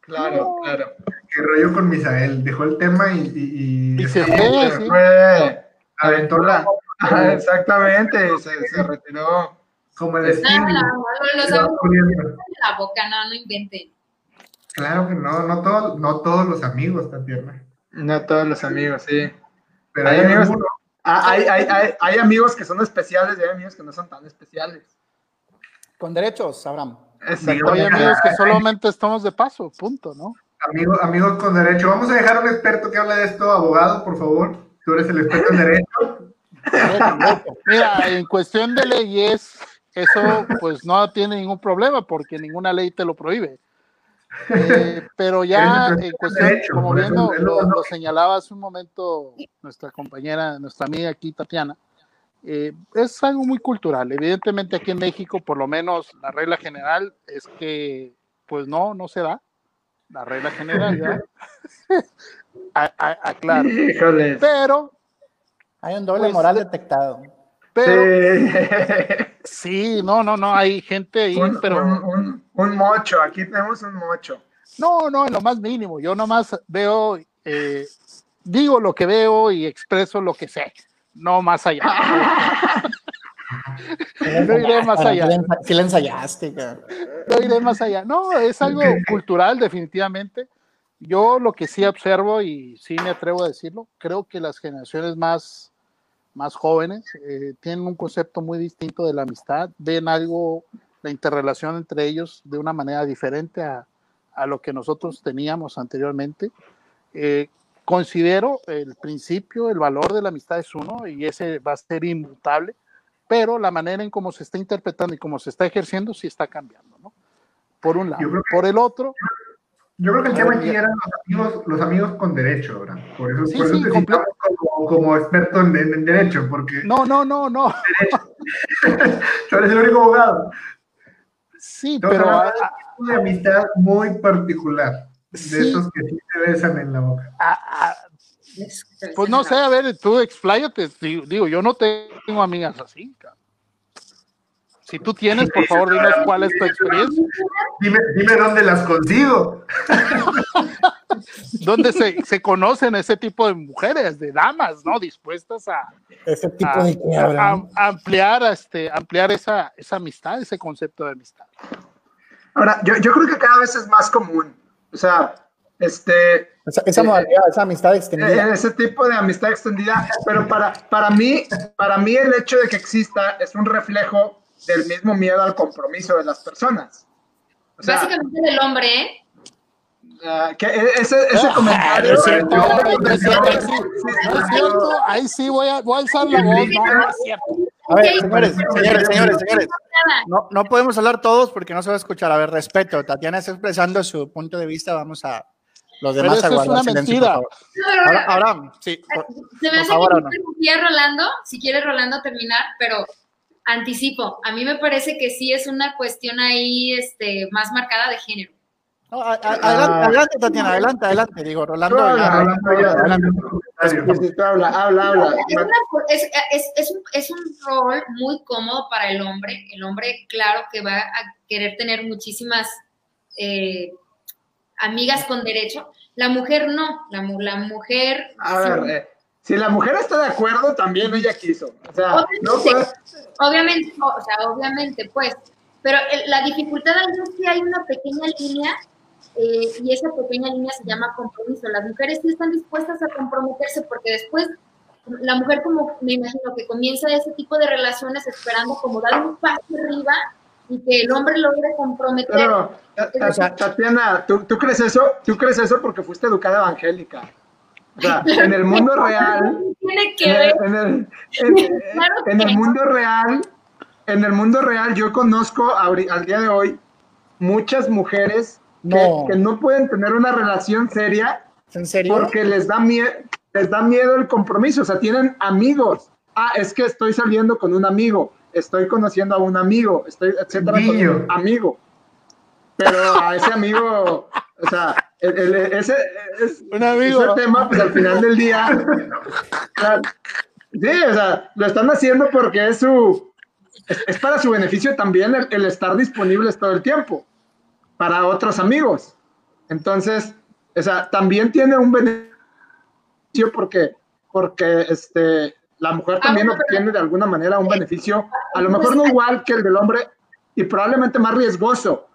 Claro, claro. Que rollo con Misael. Dejó el tema y. Y, y- Y se fue. Aventó la. Ajá, Exactamente, se, se retiró. Como el No, estilo. no, no, la boca, inventen. Claro que no, no, todos no todos los amigos, Tatiana. No todos los amigos, sí. Pero Hay hay, amigos-. Ah, Hay, hay, hay, hay amigos que son especiales y hay amigos que no son tan especiales. Con derechos, Abraham. Hay Exactamente. amigos que solamente estamos de paso, punto, ¿no? Amigos, amigos con derecho. Vamos a dejar a un experto que hable de esto, abogado, por favor. Tú eres el experto en derecho. Mira, en cuestión de leyes, eso pues no tiene ningún problema porque ninguna ley te lo prohíbe. Eh, pero ya en cuestión, derecho, como bien lo, lo lo- señalaba hace un momento nuestra compañera, nuestra amiga aquí, Tatiana, eh, es algo muy cultural. Evidentemente aquí en México, por lo menos la regla general es que pues no, no se da. La regla general, ¿ya? A- a- aclaro. Híjoles. Pero, Hay un doble Pues, moral detectado. pero, Sí. sí, no, no, no, hay gente ahí, Un, pero... un, un- un mocho, aquí tenemos un mocho. No, no, en lo más mínimo. Yo nomás veo, eh, digo lo que veo y expreso lo que sé, no más allá. No iré más allá. Sí la ensayaste. No iré más allá. No, es algo cultural, definitivamente. Yo lo que sí observo, y sí me atrevo a decirlo, creo que las generaciones más, más jóvenes eh, tienen un concepto muy distinto de la amistad, ven algo, la interrelación entre ellos de una manera diferente a, a lo que nosotros teníamos anteriormente. Eh, considero el principio, el valor de la amistad es uno y ese va a ser inmutable, pero la manera en cómo se está interpretando y cómo se está ejerciendo sí está cambiando, ¿no? Por un lado. Por el otro, Yo creo que el A tema ver, aquí ya. eran los amigos, los amigos con derecho, ¿verdad? Por eso, Sí, por eso sí, te comple- citamos como, como experto en, en- en derecho, porque no, no, no, no. tú eres el único abogado. Sí, Estamos pero a- de un tipo de amistad muy particular, de Sí. esos que sí se besan en la boca. a- a- pues no sé, a ver, tú expláyate. Digo, digo, yo no tengo amigas así. cabrón. Si tú tienes, por favor, dinos cuál es tu experiencia. Dime, dime dónde las consigo. ¿Dónde se, se conocen ese tipo de mujeres, de damas, ¿no? Dispuestas a, Ese tipo a- de que a- Abraham. a ampliar, este, ampliar esa, esa amistad, ese concepto de amistad. Ahora, yo, yo creo que cada vez es más común. O sea, este, Esa, esa modalidad, esa amistad eh, extendida. ese tipo de amistad extendida, pero para, para, mí, para mí el hecho de que exista es un reflejo del mismo miedo al compromiso de las personas. O sea, Básicamente del hombre, ¿eh? ah, que e- ese, ese Ah, comentario... no es cierto, no es comentario- cierto, ahí sí, sí, sí, no es sí, cierto, ahí sí voy a, voy a alzar la voz, no, no es cierto. A ver, señores, pero- señores, señores, señores. No, no podemos hablar todos porque no se va a escuchar. A ver, respeto. Tatiana está expresando su punto de vista. Vamos a los Pero demás eso a es guardar una silencio, mentira. por favor. Ahora, Abraham, sí. por- Se me por hace favor, que interrumpía Rolando, si quiere Rolando terminar, pero anticipo, a mí me parece que sí es una cuestión ahí este, más marcada de género. No, a- a- adelante, adelante, Tatiana, adelante, adelante. Digo, Rolando. Habla, habla, habla, habla. Es, una- es- es- es un, es un rol muy cómodo para el hombre. El hombre, claro que va a querer tener muchísimas eh, amigas con derecho. La mujer no. La, mu- la mujer. A ver, eh, si la mujer está de acuerdo, también ella quiso. O sea, no Obviamente, puede- obviamente, o sea, obviamente, pues. Pero el- la dificultad ahí es que hay una pequeña línea eh, y esa pequeña línea se llama compromiso. Las mujeres sí están dispuestas a comprometerse porque después la mujer como me imagino que comienza ese tipo de relaciones esperando como dar un paso arriba y que el hombre logre comprometer. Pero, Ta- Tatiana, ¿tú, ¿tú crees eso? ¿Tú crees eso porque fuiste educada evangélica? O sea, en el mundo real, Tiene que en ver. el, en el- en- Claro en que el mundo real, en el mundo real, yo conozco al día de hoy muchas mujeres que No. que no pueden tener una relación seria ¿En serio? porque les da miedo, les da miedo el compromiso, o sea, tienen amigos. Ah, es que estoy saliendo con un amigo, estoy conociendo a un amigo, estoy, etcétera, con un amigo. Pero a ese amigo, o sea, el- el- ese, es, Un amigo. ese tema, pues al final del día, o sea, sí, o sea, lo están haciendo porque es su, es, es para su beneficio también el, el estar disponibles todo el tiempo para otros amigos. Entonces, o sea, también tiene un beneficio porque, porque este, la mujer también bueno, pero- obtiene de alguna manera un beneficio, a lo mejor no igual que el del hombre y probablemente más riesgoso,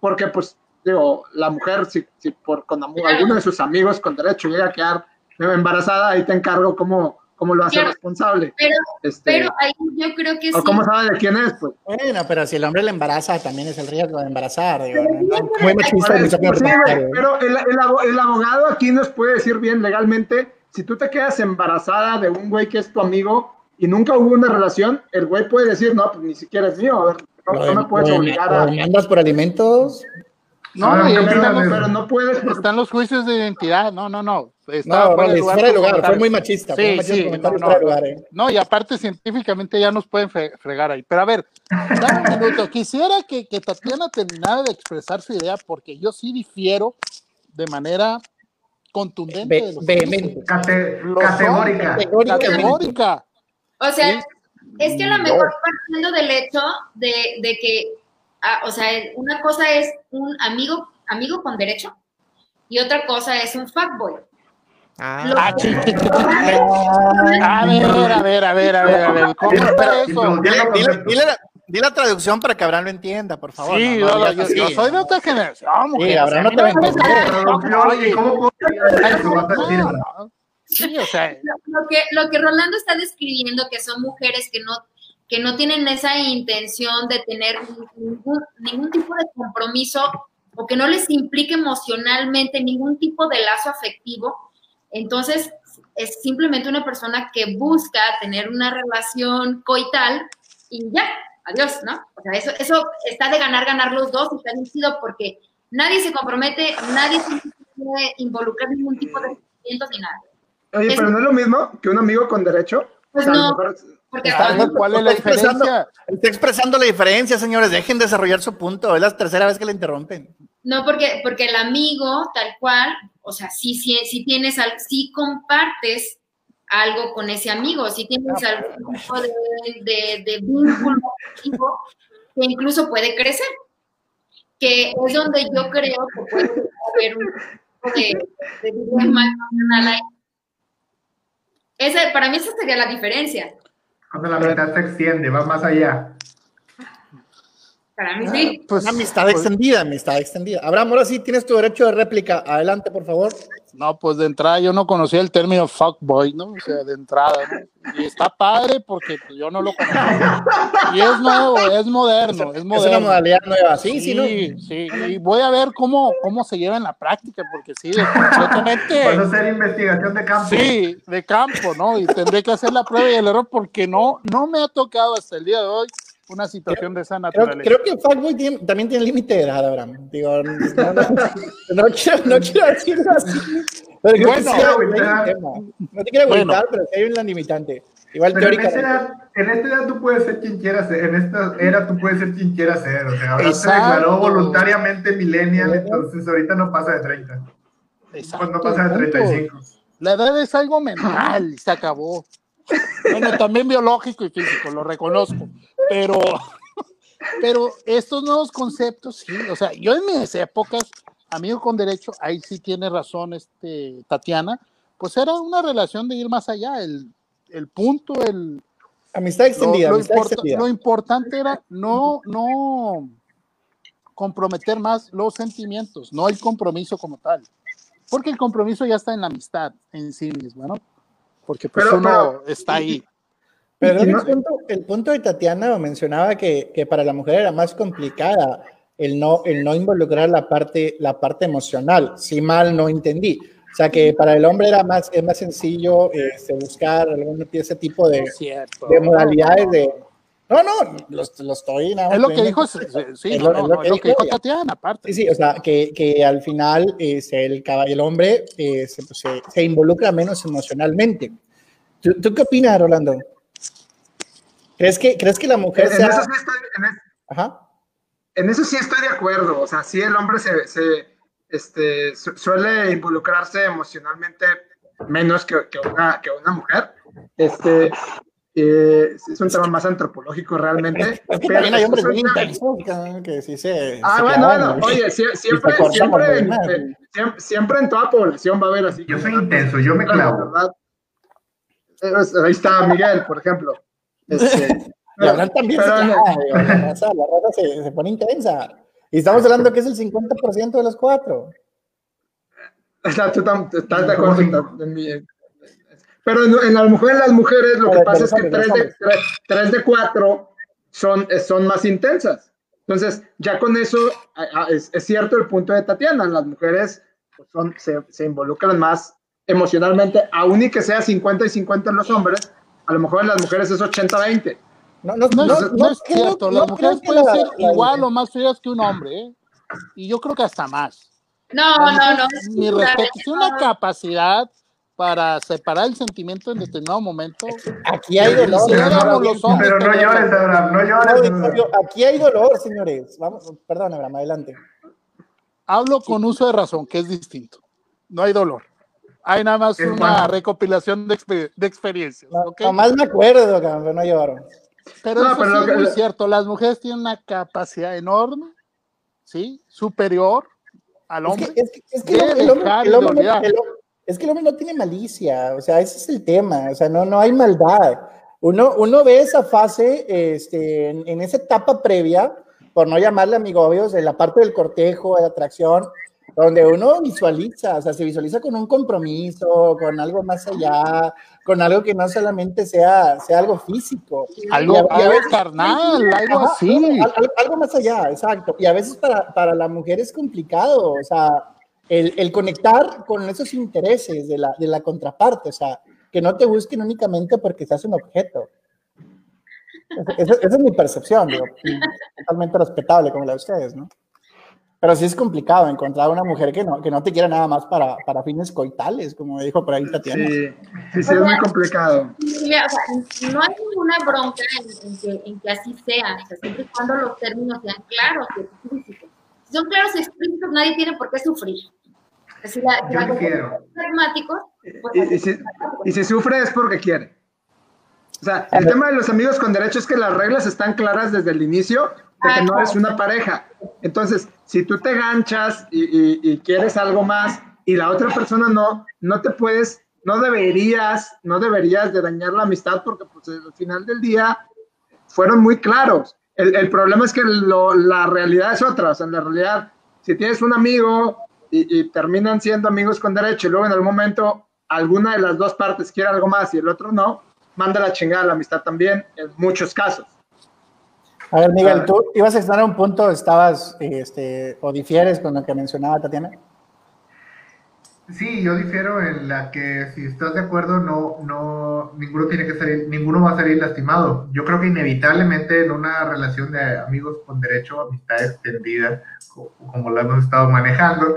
porque pues, digo, la mujer, si, si por, con alguno de sus amigos con derecho llega a quedar embarazada, ahí te encargo cómo, cómo lo hace Claro. responsable. Pero, Este, pero ahí yo creo que o sí. cómo sabe de quién es, pues. Bueno, pero si el hombre le embaraza, también es el riesgo de embarazar. Digo, Pero ¿no? Pues, pues, sí, güey, ¿eh? pero el, el abo- el abogado aquí nos puede decir bien legalmente, si tú te quedas embarazada de un güey que es tu amigo y nunca hubo una relación, el güey puede decir, no, pues ni siquiera es mío, a ver, no, no me de- puedes obligar a... demandas por alimentos? No, Ahora, y ¿qué están, opinas los, de Pero no puedes porque están los juicios de identidad. No, no, no. Está No, fuera de Rolis, fuera de lugar, fue muy machista. fue Sí, muy machista sí, no, fuera de no. lugar, ¿eh? No, y aparte científicamente ya nos pueden fre- fregar ahí. Pero a ver, dame un minuto. Quisiera que, que Tatiana terminara de expresar su idea porque yo sí difiero de manera contundente. Ve- vehemente. Cate- categórica. Categórica. O sea, Sí. es que a lo No. mejor partiendo del hecho de, de que, ah, o sea, una cosa es un amigo, amigo con derecho y otra cosa es un fuckboy. Ah, Lo- Ah, A ver, a ver, a ver, a ver, a ver. ¿Cómo está eso? Dile, dile- dile la, dile la traducción para que Abraham lo entienda, por favor. Sí, no, no yo, yo soy de otra generación, mujer. Sí, Abraham no te va a entender. ¿cómo puedo. Sí, o sea, Lo, lo que, lo que Rolando está describiendo, que son mujeres que no, que no tienen esa intención de tener ningún, ningún tipo de compromiso o que no les implique emocionalmente ningún tipo de lazo afectivo, entonces es simplemente una persona que busca tener una relación coital y ya, adiós, ¿no? O sea, eso, eso está de ganar, ganar los dos y está vencido porque nadie se compromete, nadie se quiere involucrar en ningún tipo de sentimientos ni nada. Oye, Es- pero no es lo mismo que un amigo con derecho. Pues O sea, a lo no. mejor- Porque Está- hasta- ¿cuál es la está expresando- diferencia? Está expresando la diferencia, señores. Dejen de desarrollar su punto. Es la tercera vez que le interrumpen. No, porque, porque el amigo, tal cual, o sea, sí, sí, sí tienes, al, sí compartes algo con ese amigo, sí tienes algún tipo de, de, de vínculo que incluso puede crecer, que es donde yo creo que puede haber un tipo de, de ahí. Ese, para mí esa sería la diferencia. Cuando la amistad se extiende, va más allá. Para mí sí. Pues, Una amistad pues, extendida, amistad extendida. Abraham, ahora sí tienes tu derecho de réplica. Adelante, por favor. No, pues de entrada yo no conocía el término fuckboy, ¿no? O sea, de entrada, ¿no? Y está padre porque pues, yo no lo conocía. Y es nuevo, es moderno, es Es moderno. una modalidad nueva. Sí, sí, ¿no? Sí, y voy a ver cómo, cómo se lleva en la práctica, porque sí, Vas a completamente, hacer investigación de campo. sí, de campo, ¿no? Y tendré que hacer la prueba y el error porque no, no me ha tocado hasta el día de hoy una situación de esa Creo, naturaleza. creo que tiene- también tiene límite de edad, Abraham. Digo, no, no, no quiero, no quiero decirlo así. Pero que Bueno, tema. no te quiero Bueno. gritar, pero sí hay una limitante. Igual Pero en esta, edad, en esta edad tú puedes ser quien quieras ser, en esta era tú puedes ser quien quieras ser, o sea, ahora se declaró voluntariamente millennial, entonces ahorita no pasa de 30, Exacto, pues no pasa de punto. 35. La edad es algo mental se acabó. Bueno, también biológico y físico, lo reconozco. Pero, pero estos nuevos conceptos, sí, o sea, yo en mis épocas, amigo con derecho, ahí sí tiene razón este Tatiana, pues era una relación de ir más allá. El, el punto, el, Amistad lo, extendida, lo amistad importa- extendida. lo importante era no, no comprometer más los sentimientos, no el compromiso como tal. Porque el compromiso ya está en la amistad en sí misma, ¿no? Porque pues Pero- uno pero- está ahí. Pero el, punto, el punto de Tatiana mencionaba que, que para la mujer era más complicada el no, el no involucrar la parte, la parte emocional, si mal no entendí. O sea, que para el hombre era más, es más sencillo este, buscar algún ese tipo de, Es cierto. de modalidades de... No, no, lo, lo estoy... nada más Es lo que dijo, sí, Es lo- no, es lo no, que es lo que dijo. Tatiana, aparte. Sí, sí, o sea, que, que al final este, el, el hombre eh, se, pues, se- se involucra menos emocionalmente. ¿Tú, tú qué opinas, Rolando? ¿Crees que, ¿Crees que la mujer En, en sea... eso sí estoy, en es- Ajá. en eso sí estoy de acuerdo. O sea, sí el hombre se, se, este, su- suele involucrarse emocionalmente menos que, que una, que una mujer. Este, eh, es un tema más antropológico realmente. Pero también hay hombres es muy una- intensos que, que sí se... Ah, se bueno, bueno, ¿no? oye, sie- siempre, siempre, en, eh, siempre, siempre en toda población va a haber así. Yo soy intenso, yo me clavo. ahí está Miguel, por ejemplo. Este, Y Abraham también pero se clava, digo, la se, se pone intensa. Y estamos hablando que es el 50% de los cuatro. O sea, tú estás de acuerdo en mi- Pero en, en las mujeres, las mujeres, lo que Pero- pasa pero es que tres de, tres, tres de cuatro son, son más intensas. Entonces, ya con eso a- a- es, es cierto el punto de Tatiana. Las mujeres pues, son, se, se involucran más emocionalmente, aun y que sea 50 y 50 en los hombres, a lo mejor en las mujeres es 80-20. No, no, No, no, es- no es creo- cierto, no las mujeres que pueden la- ser la- igual o más frías que un hombre, ¿eh? Y yo creo que hasta más. No, no, no. es Mi respeto, tiene una capacidad para separar el sentimiento en determinado momento. Aquí hay dolor. Quisiéramos señor. los hombres Pero no llores, Abraham, no llores. Auditorio, Aquí hay dolor, señores. Vamos, perdón, Abraham, adelante. Hablo con uso de razón, que es distinto. No hay dolor. Hay nada más Es una bueno. recopilación de, exper- de experiencias. No, ¿ok? Nomás me acuerdo, pero no lloro. Pero No, eso pero sí lo es que- muy cierto. Las mujeres tienen una capacidad enorme, ¿sí? Superior al Es hombre. que, es que- es que de el, hombre- el hombre, el hombre es que el hombre no tiene malicia, o sea, ese es el tema, o sea, no, no hay maldad. Uno, uno ve esa fase este, en, en esa etapa previa, por no llamarle amigobios, de la parte del cortejo, de atracción, donde uno visualiza, o sea, se visualiza con un compromiso, con algo más allá, con algo que no solamente sea, sea algo físico. Algo, a- algo veces- carnal, algo así. no, al- al- algo más allá, exacto. Y a veces para, para la mujer es complicado, o sea, el, el conectar con esos intereses de la, de la contraparte, o sea, que no te busquen únicamente porque seas un objeto. Esa, esa- es mi percepción, digo, totalmente respetable como la de ustedes, ¿no? Pero sí es complicado encontrar una mujer que no, que no te quiera nada más para, para fines coitales, como dijo por ahí Tatiana. Sí, sí, sí, es muy complicado. Mira, o sea, no hay ninguna bronca en, en que, en que así sea, o sea, siempre y cuando los términos sean claros y explícitos. Si son claros y explícitos, nadie tiene por qué sufrir. Así la, Yo la- difiero. pragmáticos, pues, Y, y si, y si sufre es porque quiere. O sea, el tema de los amigos con derecho es que las reglas están claras desde el inicio de que no es una pareja. Entonces, si tú te ganchas y, y- y quieres algo más y la otra persona no, no te puedes, no deberías, no deberías de dañar la amistad porque pues, al final del día fueron muy claros. El, el problema es que lo- la realidad es otra. O sea, en la realidad, si tienes un amigo y, y terminan siendo amigos con derecho y luego en algún momento alguna de las dos partes quiere algo más y el otro no, manda la chingada la amistad también en muchos casos. A ver, Miguel, Ah. tú ibas a estar a un punto, estabas, este, o difieres con lo que mencionaba Tatiana. Sí, yo difiero en la que si estás de acuerdo, no, no, ninguno tiene que salir, ninguno va a salir lastimado. Yo creo que inevitablemente en una relación de amigos con derecho, amistad extendida, co- como la hemos estado manejando,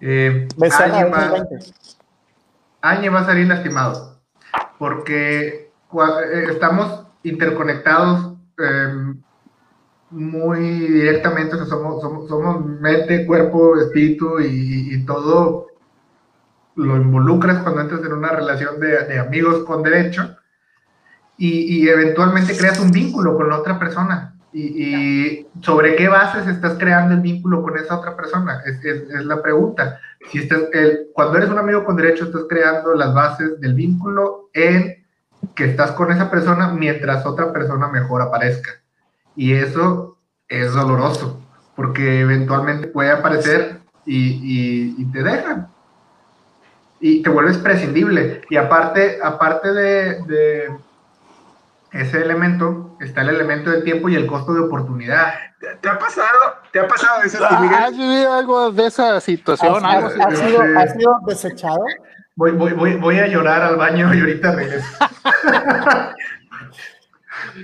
eh, alguien, va, 2020. alguien va a salir lastimado. Porque eh, estamos interconectados em, muy directamente, o sea, somos, somos, somos, mente, cuerpo, espíritu y, todo lo involucras cuando entras en una relación de, de amigos con derecho y, y, eventualmente creas un vínculo con la otra persona. Y, sobre qué bases estás creando el vínculo con esa otra persona? Es, es, la pregunta. Si estás, el, cuando eres un amigo con derecho, estás creando las bases del vínculo en que estás con esa persona mientras otra persona mejor aparezca. Y eso es doloroso, porque eventualmente puede aparecer y, y, te dejan. Y te vuelves prescindible. Y aparte, aparte de, de ese elemento, está el elemento del tiempo y el costo de oportunidad. ¿Te ha pasado? ¿Te ha pasado eso, Miguel? ¿Has vivido algo de esa situación? ¿Has, sido, ¿Has, sido, desechado? Voy, voy, voy, voy a llorar al baño y ahorita regreso.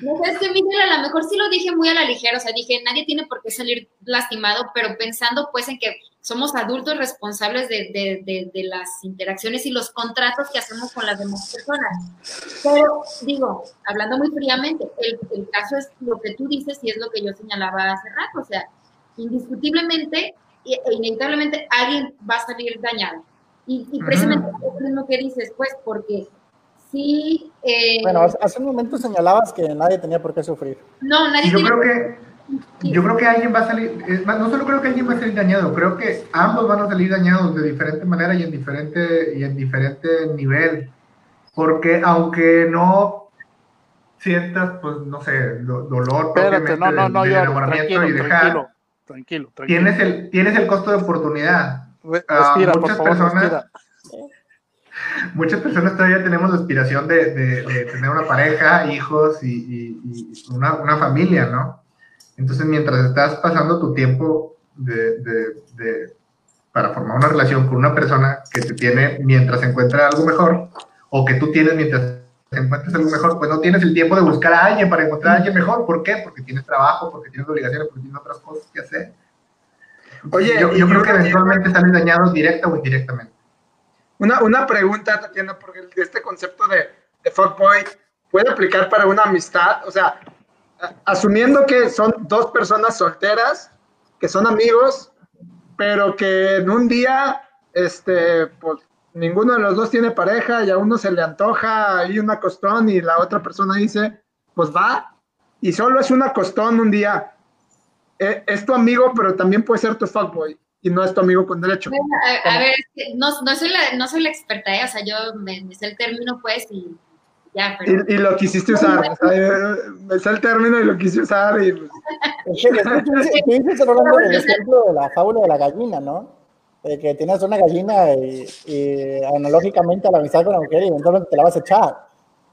No sé, es que Miguel, a lo mejor sí lo dije muy a la ligera, o sea, dije, nadie tiene por qué salir lastimado, pero pensando pues en que somos adultos responsables de, de, de, las interacciones y los contratos que hacemos con las demás personas. Pero digo, hablando muy fríamente, el, el caso es lo que tú dices y es lo que yo señalaba hace rato, o sea, indiscutiblemente e inevitablemente alguien va a salir dañado. Y, y precisamente es lo mismo que dices, pues, porque sí. Eh, bueno, hace un momento señalabas que nadie tenía por qué sufrir. No, nadie yo creo que Yo creo que alguien va a salir, no solo creo que alguien va a salir dañado, creo que ambos van a salir dañados de diferente manera y en diferente, y en diferente nivel. Porque aunque no sientas, pues, no sé, dolor Espérate, no, no, no, enamoramiento y dejar, tranquilo, tranquilo, tranquilo. Tienes el, tienes el costo de oportunidad. Respira, uh, muchas por favor, personas, respira muchas personas todavía tenemos la aspiración de, tener una pareja, hijos y, una, una, familia, ¿no? Entonces, mientras estás pasando tu tiempo de, para formar una relación con una persona que te tiene mientras encuentra algo mejor, o que tú tienes mientras encuentras algo mejor, pues no tienes el tiempo de buscar a alguien para encontrar a alguien mejor. ¿Por qué? Porque tienes trabajo, porque tienes obligaciones, porque tienes otras cosas que hacer. Oye, yo, yo creo que eventualmente salen dañados directa o indirectamente. Una, una pregunta, Tatiana, porque este concepto de, de fuckboy puede aplicar para una amistad, o sea, asumiendo que son dos personas solteras, que son amigos, pero que en un día, este, pues ninguno de los dos tiene pareja y a uno se le antoja ahí una costón y la otra persona dice, pues va, y solo es una costón un día. E, es tu amigo, pero también puede ser tu fuckboy y no es tu amigo con derecho. a, ver, no, no, soy la, no soy la experta, ¿eh? o sea, yo me, sé el término, pues, y ya. Pero... Y, lo quisiste usar, o sea, me sé el término y lo quise usar. Y... Pues. dices hablando del ejemplo de la fábula de la gallina, ¿no? De que tienes una gallina y, y analógicamente a la amistad con la mujer y eventualmente te la vas a echar.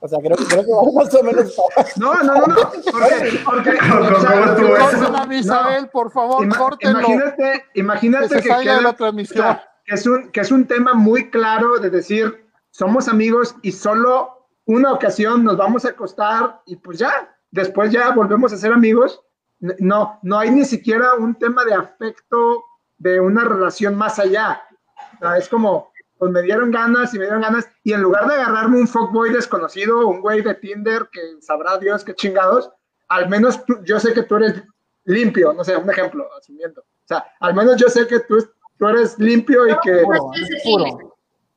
O sea, creo, creo que va más o menos. No, no, no, no. Porque, porque ¿Cómo Isabel, por favor, córtenlo. Imagínate, imagínate que, que, la transmisión. que, es un, que es un tema muy claro de decir, somos amigos y solo una ocasión nos vamos a acostar y pues ya, después ya volvemos a ser amigos. No, no hay ni siquiera un tema de afecto de una relación más allá. O sea, es como, pues me dieron ganas y me dieron ganas, y en lugar de agarrarme un fuckboy desconocido, un güey de Tinder que sabrá Dios qué chingados, al menos yo sé que tú eres limpio, no sé, un ejemplo, asumiendo. O sea, al menos yo sé que tú, tú eres limpio y que,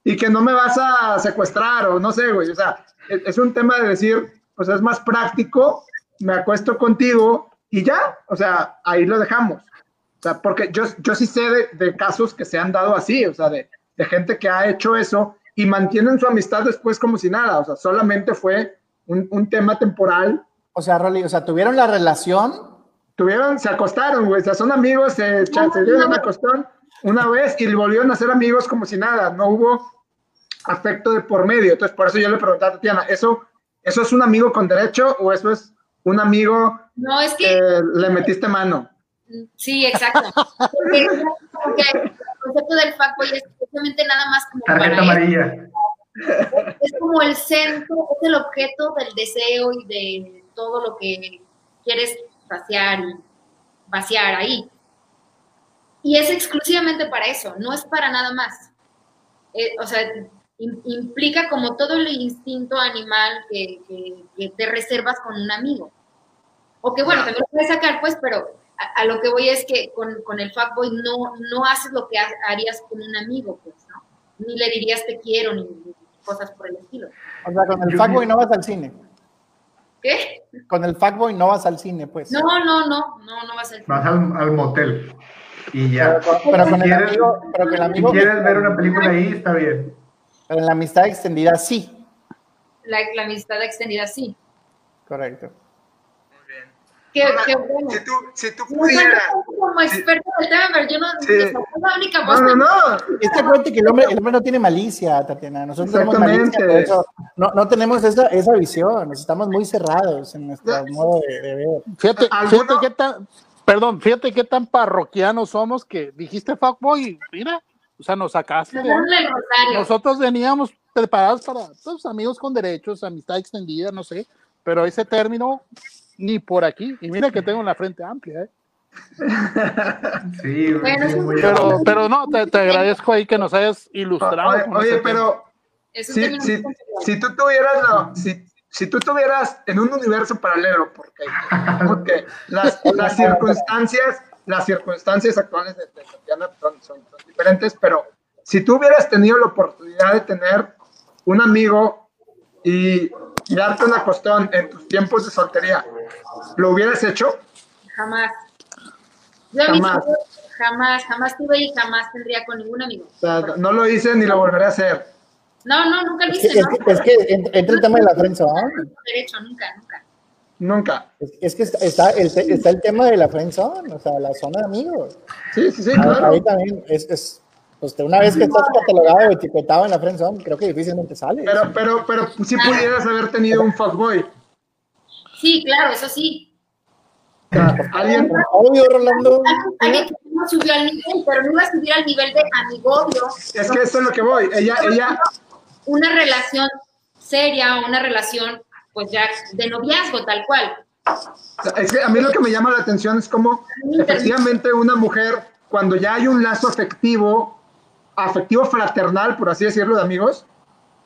y que no me vas a secuestrar o no sé, güey. O sea, es, un tema de decir, pues es más práctico, me acuesto contigo y ya, o sea, ahí lo dejamos. O sea, porque yo, yo sí sé de, de casos que se han dado así, o sea, de, de gente que ha hecho eso y mantienen su amistad después como si nada, o sea, solamente fue un, tema temporal. O sea, Rolly, o sea, tuvieron la relación. Tuvieron, se acostaron, güey, o sea, son amigos, se, se dieron una costón una vez y volvieron a ser amigos como si nada, no hubo afecto de por medio. Entonces, por eso yo le preguntaba a Tatiana, ¿eso, ¿eso es un amigo con derecho o eso es un amigo no, es que, le metiste mano? Sí, exacto. Porque, concepto del fuckboy es precisamente nada más como Tarjeta amarilla. Es como el centro, es el objeto del deseo y de todo lo que quieres vaciar y vaciar ahí. Y es exclusivamente para eso, no es para nada más. Eh, o sea, im- implica como todo el instinto animal que, que- que te reservas con un amigo. O que bueno, también lo puedes sacar, pues, pero a, a lo que voy es que con, con el fuckboy no, no haces lo que ha- harías con un amigo, pues, ¿no? Ni le dirías te quiero, ni, ni cosas por el estilo. O sea, con el fuckboy no vas al cine. ¿Qué? Con el fuckboy no vas al cine, pues. No, no, no, no, no va a ser. Vas al, al motel y Pero, ya. con- pero con Si el quieres- amigo, pero con el Si amigo, quieres ver una película ahí, está bien. pero en la amistad extendida sí. La, la amistad extendida sí. Correcto. Qué, Ahora, qué bueno. Si tú, si tú No, pudieras. no, como experto del tema, pero yo no, Sí. la única voz. No, no, no. Es que acuérdate que el hombre, el hombre no tiene malicia, Tatiana. Nosotros tenemos malicia, Exactamente. por eso no, no tenemos esa, esa visión. Nos estamos muy cerrados en nuestro modo de, de ver. Fíjate, fíjate qué tan, perdón, fíjate qué tan parroquianos somos que dijiste fuckboy, y mira, o sea, nos sacaste. Nosotros veníamos preparados para pues, amigos con derechos, amistad extendida, no sé, pero ese término ni por aquí. Y mira que tengo la frente amplia, ¿eh? Sí, Bueno, sí, muy Pero, pero no, te, te agradezco ahí que nos hayas ilustrado. Oye, pero si, si, si tú tuvieras la- si, si tú tuvieras en un universo paralelo, porque, porque las, las circunstancias, las circunstancias actuales de, de Tatiana son, son- son diferentes, pero si tú hubieras tenido la oportunidad de tener un amigo y, y darte una costón en tus tiempos de soltería, ¿lo hubieras hecho? Jamás. Yo Jamás. jamás, jamás tuve y jamás tendría con ningún amigo. O sea, no lo hice ni lo volveré a hacer. No, no, nunca lo Es que, hice, es ¿no? que, es que ent- entra el tema de la friendzone. Derecho, nunca, nunca. Nunca. Es, es que está, está el, te- está el tema de la friendzone, o sea, la zona de amigos. Sí, sí, sí, Ahí, claro. ahí también es, es pues, una vez que estás catalogado o etiquetado en la friendzone, creo que difícilmente sales. Pero, pero, pero si pudieras haber tenido un fuckboy. Sí, claro, eso sí. Alguien, Obvio, Rolando. Alguien que no subió al nivel, pero no iba a subir al nivel de amigovio. es que esto es lo que voy. Ella, ella, Una relación seria, una relación, pues ya de noviazgo, tal cual. es que a mí lo que me llama la atención es como efectivamente una mujer, cuando ya hay un lazo afectivo, afectivo fraternal, por así decirlo, de amigos,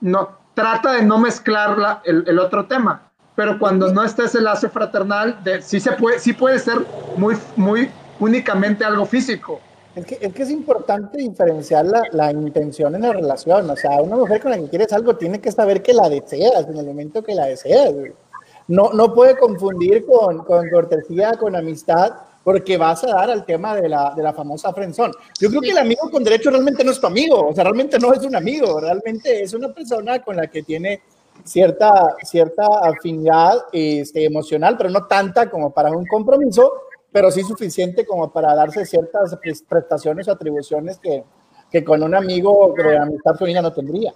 no trata de no mezclar la- el, el otro tema. Pero cuando no está ese lazo fraternal, de, sí se puede, sí puede ser muy, muy únicamente algo físico. Es que, es que es importante diferenciar la, la intención en la relación. O sea, una mujer con la que quieres algo tiene que saber que la deseas en el momento que la deseas. No, no puede confundir con, con cortesía, con amistad, porque vas a dar al tema de la, de la famosa frenzón. Yo creo que el amigo con derecho realmente no es tu amigo, o sea, realmente no es un amigo, realmente es una persona con la que tiene cierta, cierta afinidad este, emocional, pero no tanta como para un compromiso, pero sí suficiente como para darse ciertas pres- prestaciones o atribuciones que, que con un amigo de amistad femenina no tendría.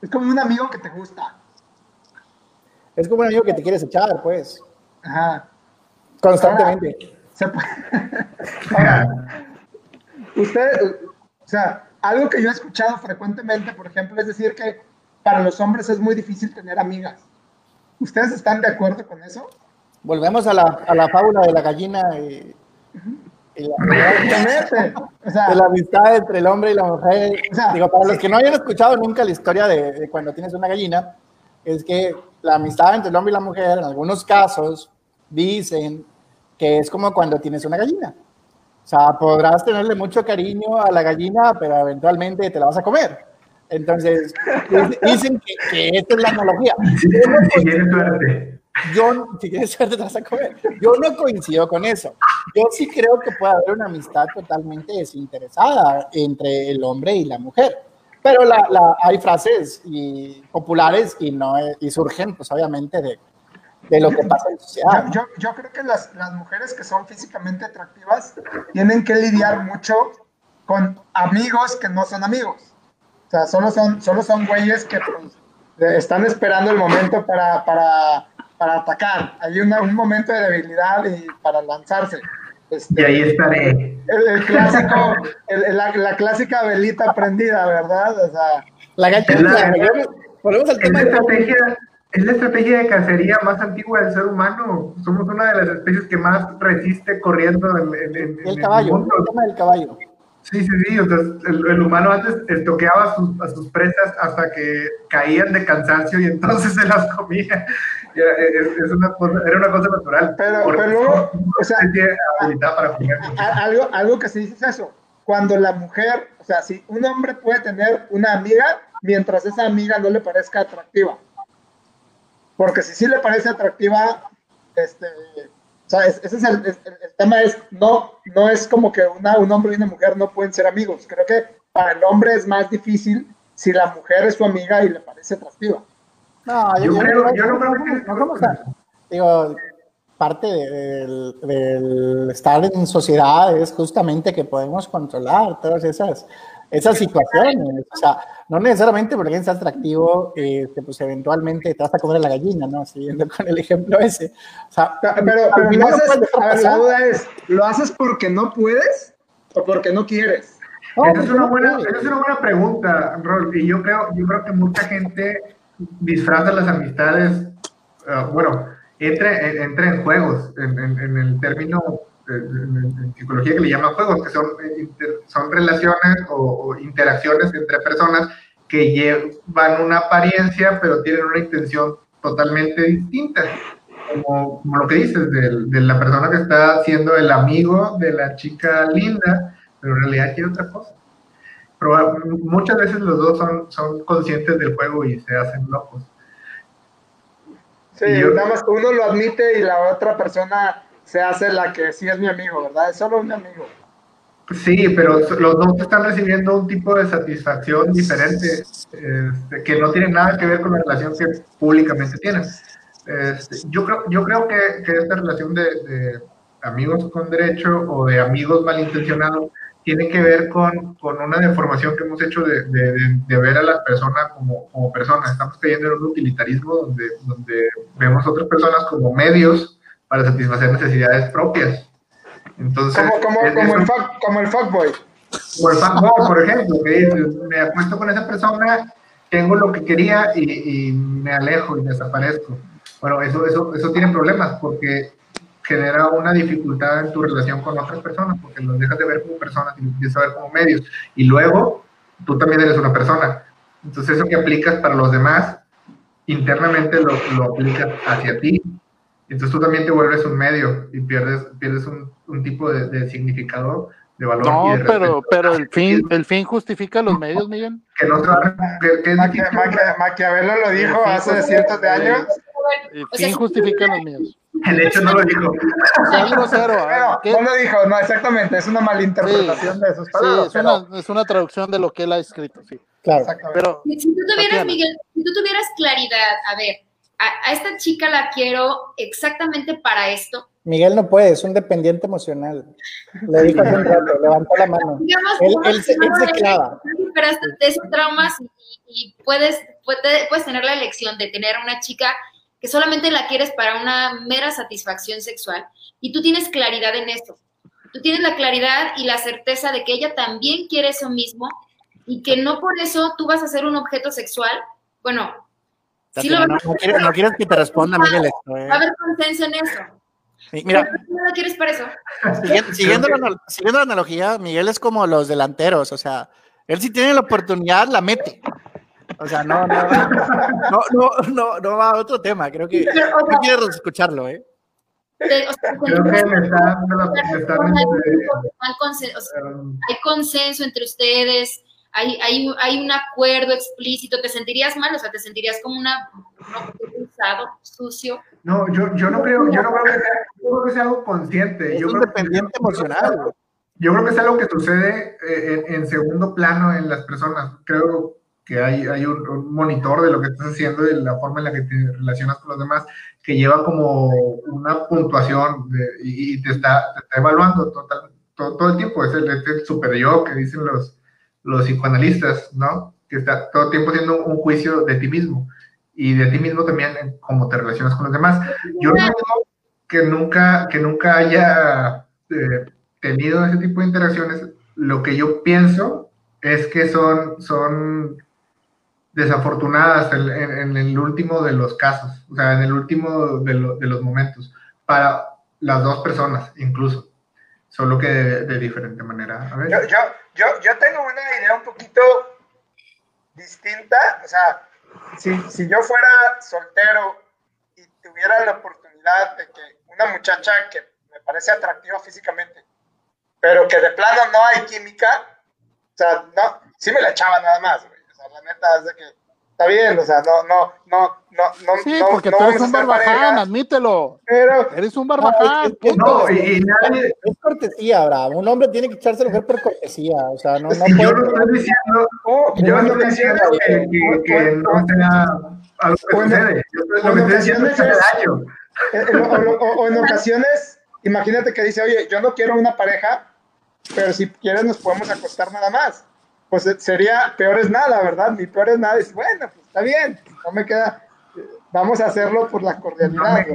Es como un amigo que te gusta. Es como un amigo que te quieres echar, pues, Ajá. constantemente. Se puede- Ahora, usted, o sea, algo que yo he escuchado frecuentemente, por ejemplo, es decir que para los hombres es muy difícil tener amigas. ¿Ustedes están de acuerdo con eso? Volvemos a la, a la fábula de la gallina y, y la, Exactamente. O sea, de la amistad entre el hombre y la mujer. O sea, Digo, para los sí. que no hayan escuchado nunca la historia de, de cuando tienes una gallina, es que la amistad entre el hombre y la mujer, en algunos casos, dicen que es como cuando tienes una gallina. O sea, podrás tenerle mucho cariño a la gallina, pero eventualmente te la vas a comer. Entonces, dic- dicen que, que esta es la analogía. Si tienes suerte. Yo, no- si quieres suerte, te vas a comer. Yo no coincido con eso. Yo sí creo que puede haber una amistad totalmente desinteresada entre el hombre y la mujer. Pero la, la- hay frases y, populares y, no, y surgen, pues obviamente, de, de lo que pasa en sociedad. yo, yo, yo creo que las, las mujeres que son físicamente atractivas tienen que lidiar mucho con amigos que no son amigos. O sea, solo son, solo son güeyes que pues, están esperando el momento para, para, para atacar. Hay una- un momento de debilidad y para lanzarse. Este, Y ahí estaré. el, el clásico, el- el- la, la clásica velita prendida, ¿verdad? O sea, La gallina, La- volvemos- al Es tema la de estrategia, es la estrategia de cacería más antigua del ser humano. Somos una de las especies que más resiste corriendo en, en- en- en el caballo, mundo. el tema del caballo. Sí, sí, sí. el, humano antes estoqueaba a sus, a sus, presas hasta que caían de cansancio y entonces se las comía. Es, una cosa, era una cosa natural. Pero, pero luego, o sea, para comer. Algo, algo que se dice es eso. Cuando la mujer, o sea, si un hombre puede tener una amiga mientras esa amiga no le parezca atractiva. Porque si sí le parece atractiva, este, o sea, ese es el, tema es, no, no es como que una, un hombre y una mujer no pueden ser amigos. Creo que para el hombre es más difícil si la mujer es su amiga y le parece atractiva. No, yo, creo, yo no creo que... No, digo, parte del, del, estar en sociedad es justamente que podemos controlar todas esas esas situaciones. O sea, no necesariamente porque es atractivo, este, pues eventualmente te vas a comer la gallina, ¿no? Siguiendo con el ejemplo ese. O sea, pero, pero lo haces, la duda es, ¿lo haces porque no puedes o porque no quieres? esa, es una buena, es una buena pregunta, Rol, y yo creo, yo creo que mucha gente disfraza las amistades, uh, bueno, entra, entra en juegos, en, en, en el término en, psicología que le llaman juegos, que son, son relaciones o, interacciones entre personas que llevan una apariencia, pero tienen una intención totalmente distinta. Como, como lo que dices, de, de, la persona que está siendo el amigo de la chica linda, pero en realidad quiere otra cosa. Pero muchas veces los dos son, son conscientes del juego y se hacen locos. Sí, nada más uno lo admite y la otra persona se hace la que sí es mi amigo, ¿verdad? Es solo un amigo. Sí, pero los dos están recibiendo un tipo de satisfacción diferente este, que no tiene nada que ver con la relación que públicamente tienen. Este, yo, creo, yo creo que, que esta relación de, de, amigos con derecho o de amigos malintencionados tiene que ver con, con una deformación que hemos hecho de, de, ver a las personas como, como personas. Estamos cayendo en un utilitarismo donde, donde vemos a otras personas como medios para satisfacer necesidades propias. Entonces, como, como, como, el, como el fuckboy. Como el fuckboy, por ejemplo, que dice, me acuesto con esa persona, tengo lo que quería y, y, me alejo y desaparezco. Bueno, eso, eso, eso tiene problemas porque genera una dificultad en tu relación con otras personas porque los dejas de ver como personas y los empiezas a ver como medios. Y luego, tú también eres una persona. Entonces, eso que aplicas para los demás, internamente lo, lo aplicas hacia ti entonces tú también te vuelves un medio y pierdes, pierdes un, un tipo de, de, significado, de valor. No, pero, pero el fin, el fin justifica los medios, Miguel. Que no que, que Maquiavelo lo dijo hace cientos de años. El fin justifica los medios. El hecho no lo dijo. ¿ah? no lo dijo, no, exactamente, es una malinterpretación de sus palabras. Sí, es, una, es, una, traducción de lo que él ha escrito, sí. Claro. Pero, si tú tuvieras, Miguel, si tú tuvieras claridad, a ver, a, esta chica la quiero exactamente para esto. Miguel no puede, es un dependiente emocional. Le dijo hace un rato, levantó la mano. Digamos, él, él, se, clava. de esos traumas y, puedes, puedes, tener la elección de tener a una chica que solamente la quieres para una mera satisfacción sexual y tú tienes claridad en eso. Tú tienes la claridad y la certeza de que ella también quiere eso mismo y que no por eso tú vas a ser un objeto sexual. Bueno, no, quieres, que te responda, Miguel, esto. ¿eh? Va a haber consenso en eso. mira, ¿No quieres para eso? Siguiendo, la, analogía, Miguel es como los delanteros, o sea, él si tiene la oportunidad, la mete. O sea, no, no, no, no, no, no va a otro tema, creo que no quiero escucharlo, ¿eh? Creo que me está, hay consenso entre ustedes, hay, hay, hay un acuerdo explícito, ¿te sentirías mal? O sea, ¿te sentirías como una, un usado, sucio? No, yo, yo no creo, yo no creo que sea, yo creo que sea algo consciente. Es yo independiente emocional. Yo creo que es algo que sucede eh, en, en, segundo plano en las personas. Creo que hay, hay un, monitor de lo que estás haciendo y de la forma en la que te relacionas con los demás, que lleva como una puntuación y, te, está, te, está, evaluando total, todo, todo, el tiempo. Es el, es el super yo que dicen los, los psicoanalistas, ¿no? Que está todo el tiempo haciendo un juicio de ti mismo y de ti mismo también cómo te relacionas con los demás. Yo no que nunca, que nunca haya eh, tenido ese tipo de interacciones. Lo que yo pienso es que son, son desafortunadas en, el último de los casos, o sea, en el último de, de los momentos, para las dos personas incluso solo que de, diferente manera. Yo, yo, yo, yo tengo una idea un poquito distinta, o sea, si, si yo fuera soltero y tuviera la oportunidad de que una muchacha que me parece atractiva físicamente, pero que de plano no hay química, o sea, no, sí me la echaba nada más, güey. O sea, la neta es de que está bien, o sea, no, no, no, no, no. Sí, porque tú eres un barbaján, admítelo. Pero, eres un barbaján. No, y, nadie... Es cortesía, Abraham. Un hombre tiene que echarse a mujer por cortesía. O sea, no, no puede... Yo no estoy diciendo, oh, yo no estoy diciendo que, que, que no sea algo que sucede. Yo lo que estoy diciendo es daño. O en ocasiones, imagínate que dice, oye, yo no quiero una pareja, pero si quieres nos podemos acostar nada más pues eh, sería peor es nada, ¿verdad? Mi peor es nada es, bueno, pues está bien, no me queda, vamos a hacerlo por la cordialidad.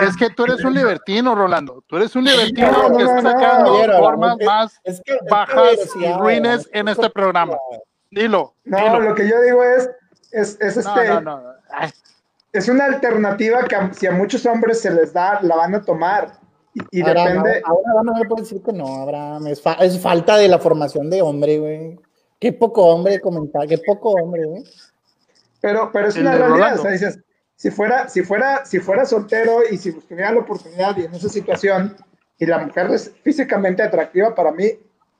es que tú eres un libertino, Rolando, tú eres un libertino que está sacando formas más bajas y ruines en este programa. Dilo. No, lo que yo digo es, es, es este... Es una alternativa que si a muchos hombres se les da, la van a tomar. Y, depende. ahora no me puede decir que no, Abraham. Es, es falta de la formación de hombre, güey. Qué poco hombre comentar, qué poco hombre, ¿eh? Pero, pero es una realidad, o sea, dices, si fuera, si fuera, si fuera soltero y si tuviera la oportunidad y en esa situación y la mujer es físicamente atractiva, para mí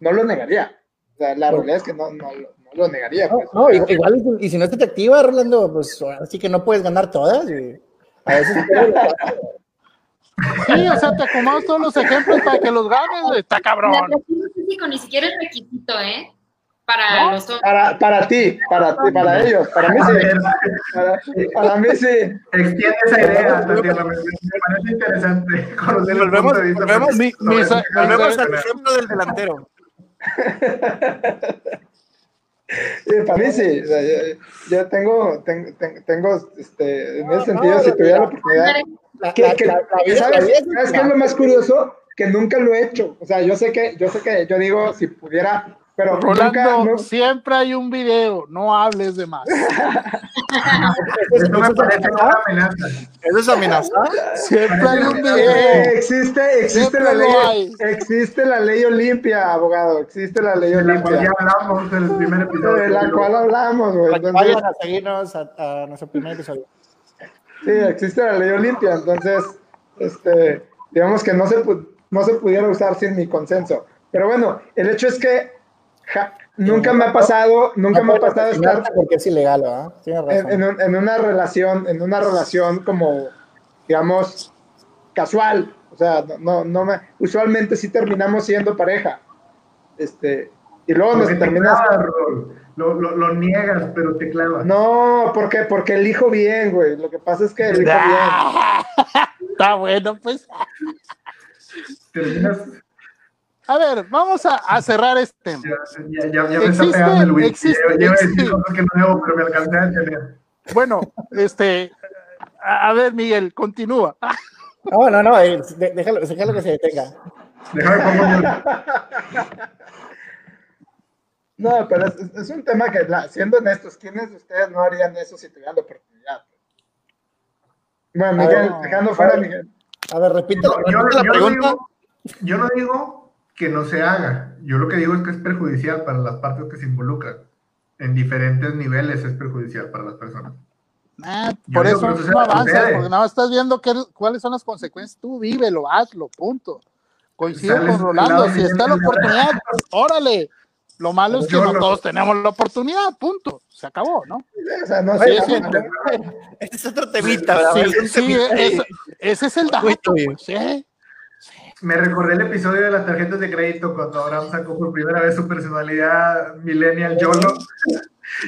no lo negaría. O sea, la realidad es que no, no, no lo negaría. Pues. No, igual, y si no es atractiva, Rolando, pues así que no puedes ganar todas. a veces Sí, o sea, te acomodas todos los ejemplos para que los ganes, está cabrón. Físico ni siquiera es requisito, ¿eh? Para los Para, para ti, para ti, para ellos, para mí sí. Para, mí sí. Extiende esa idea, me, parece interesante conocer volvemos, el punto de vista. Volvemos, mi, mi, volvemos al ejemplo del delantero. para mí sí, o sea, yo, yo, tengo, tengo, tengo, este, en ese sentido, si tuviera la oportunidad. que, que, ¿Sabes, ¿sabes qué es lo más curioso? Que nunca lo he hecho. O sea, yo sé que, yo sé que yo digo, si pudiera pero Rolando, siempre hay un video, no hables de más. Eso parece amenaza. ¿Eso es amenaza? Siempre hay un video. existe, existe la ley. Existe la ley Olimpia, abogado. Existe la ley Olimpia. De la cual ya hablamos en el primer episodio. De la cual hablamos, güey. Entonces, vayan a seguirnos a, nuestro primer episodio. Sí, existe la ley Olimpia. Entonces, este, digamos que no se, no se pudiera usar sin mi consenso. Pero bueno, el hecho es que nunca me ha pasado, nunca me ha pasado estar porque es ilegal, En, una relación, en una relación como, digamos, casual. O sea, no, no me, usualmente sí terminamos siendo pareja. Este, y luego nos terminas. lo, lo, lo, niegas, pero te clavas. No, ¿por qué? Porque elijo bien, güey. Lo que pasa es que elijo bien. Está bueno, pues. Terminas a ver, vamos a, a cerrar este tema. Ya, ya, ya me está pegando el Luis. Existe, yo, decir cosas que no debo, pero me alcancé a entender. Bueno, este, a, a ver, Miguel, continúa. No, no, no, eh, déjalo, déjalo que se detenga. Déjame pongo No, pero es, es, un tema que, la, siendo honestos, ¿quiénes de ustedes no harían eso si tuvieran la oportunidad? Bueno, Miguel, ver, dejando fuera a Miguel. A ver, repito, yo, yo, la pregunta. Digo, yo no digo que no se haga. Yo lo que digo es que es perjudicial para las partes que se involucran. En diferentes niveles es perjudicial para las personas. Ah, por eso no avanzas, porque nada más estás viendo qué, cuáles son las consecuencias. Tú vívelo, hazlo, punto. Coincido con Rolando, si está la oportunidad, órale. Lo malo es que no todos tenemos la oportunidad, punto. Se acabó, ¿no? O sea, no sí, sí, Este es otro temita, Sí, sí, ese, ese es el dato, ¿sí? Me recordé el episodio de las tarjetas de crédito cuando Abraham sacó por primera vez su personalidad millennial YOLO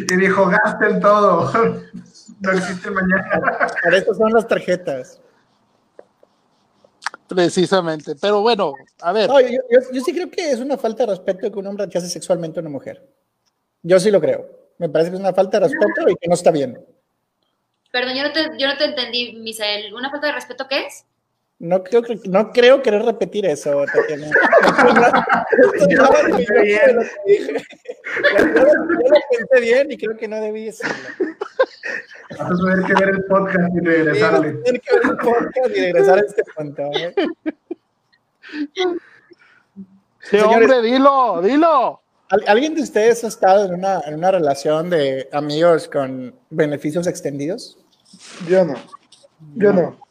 y dijo, gasten todo, no existe mañana. Para eso son las tarjetas. Precisamente, pero bueno, a ver. yo, sí creo que es una falta de respeto que un hombre rechace sexualmente a una mujer. Yo sí lo creo. Me parece que es una falta de respeto y que no está bien. Perdón, yo no te, yo no te entendí, Misael. ¿Una falta de respeto qué es? No creo, no creo querer repetir eso, Tatiana. yo lo pensé bien y creo que no debí decirlo. Vas a tener que ver el podcast y regresarle. Vas a tener que ver el podcast y regresar a este punto. ¿eh? Sí, hombre, dilo, dilo. ¿Alguien de ustedes ha estado en una, en una relación de amigos con beneficios extendidos? Yo no. Yo no.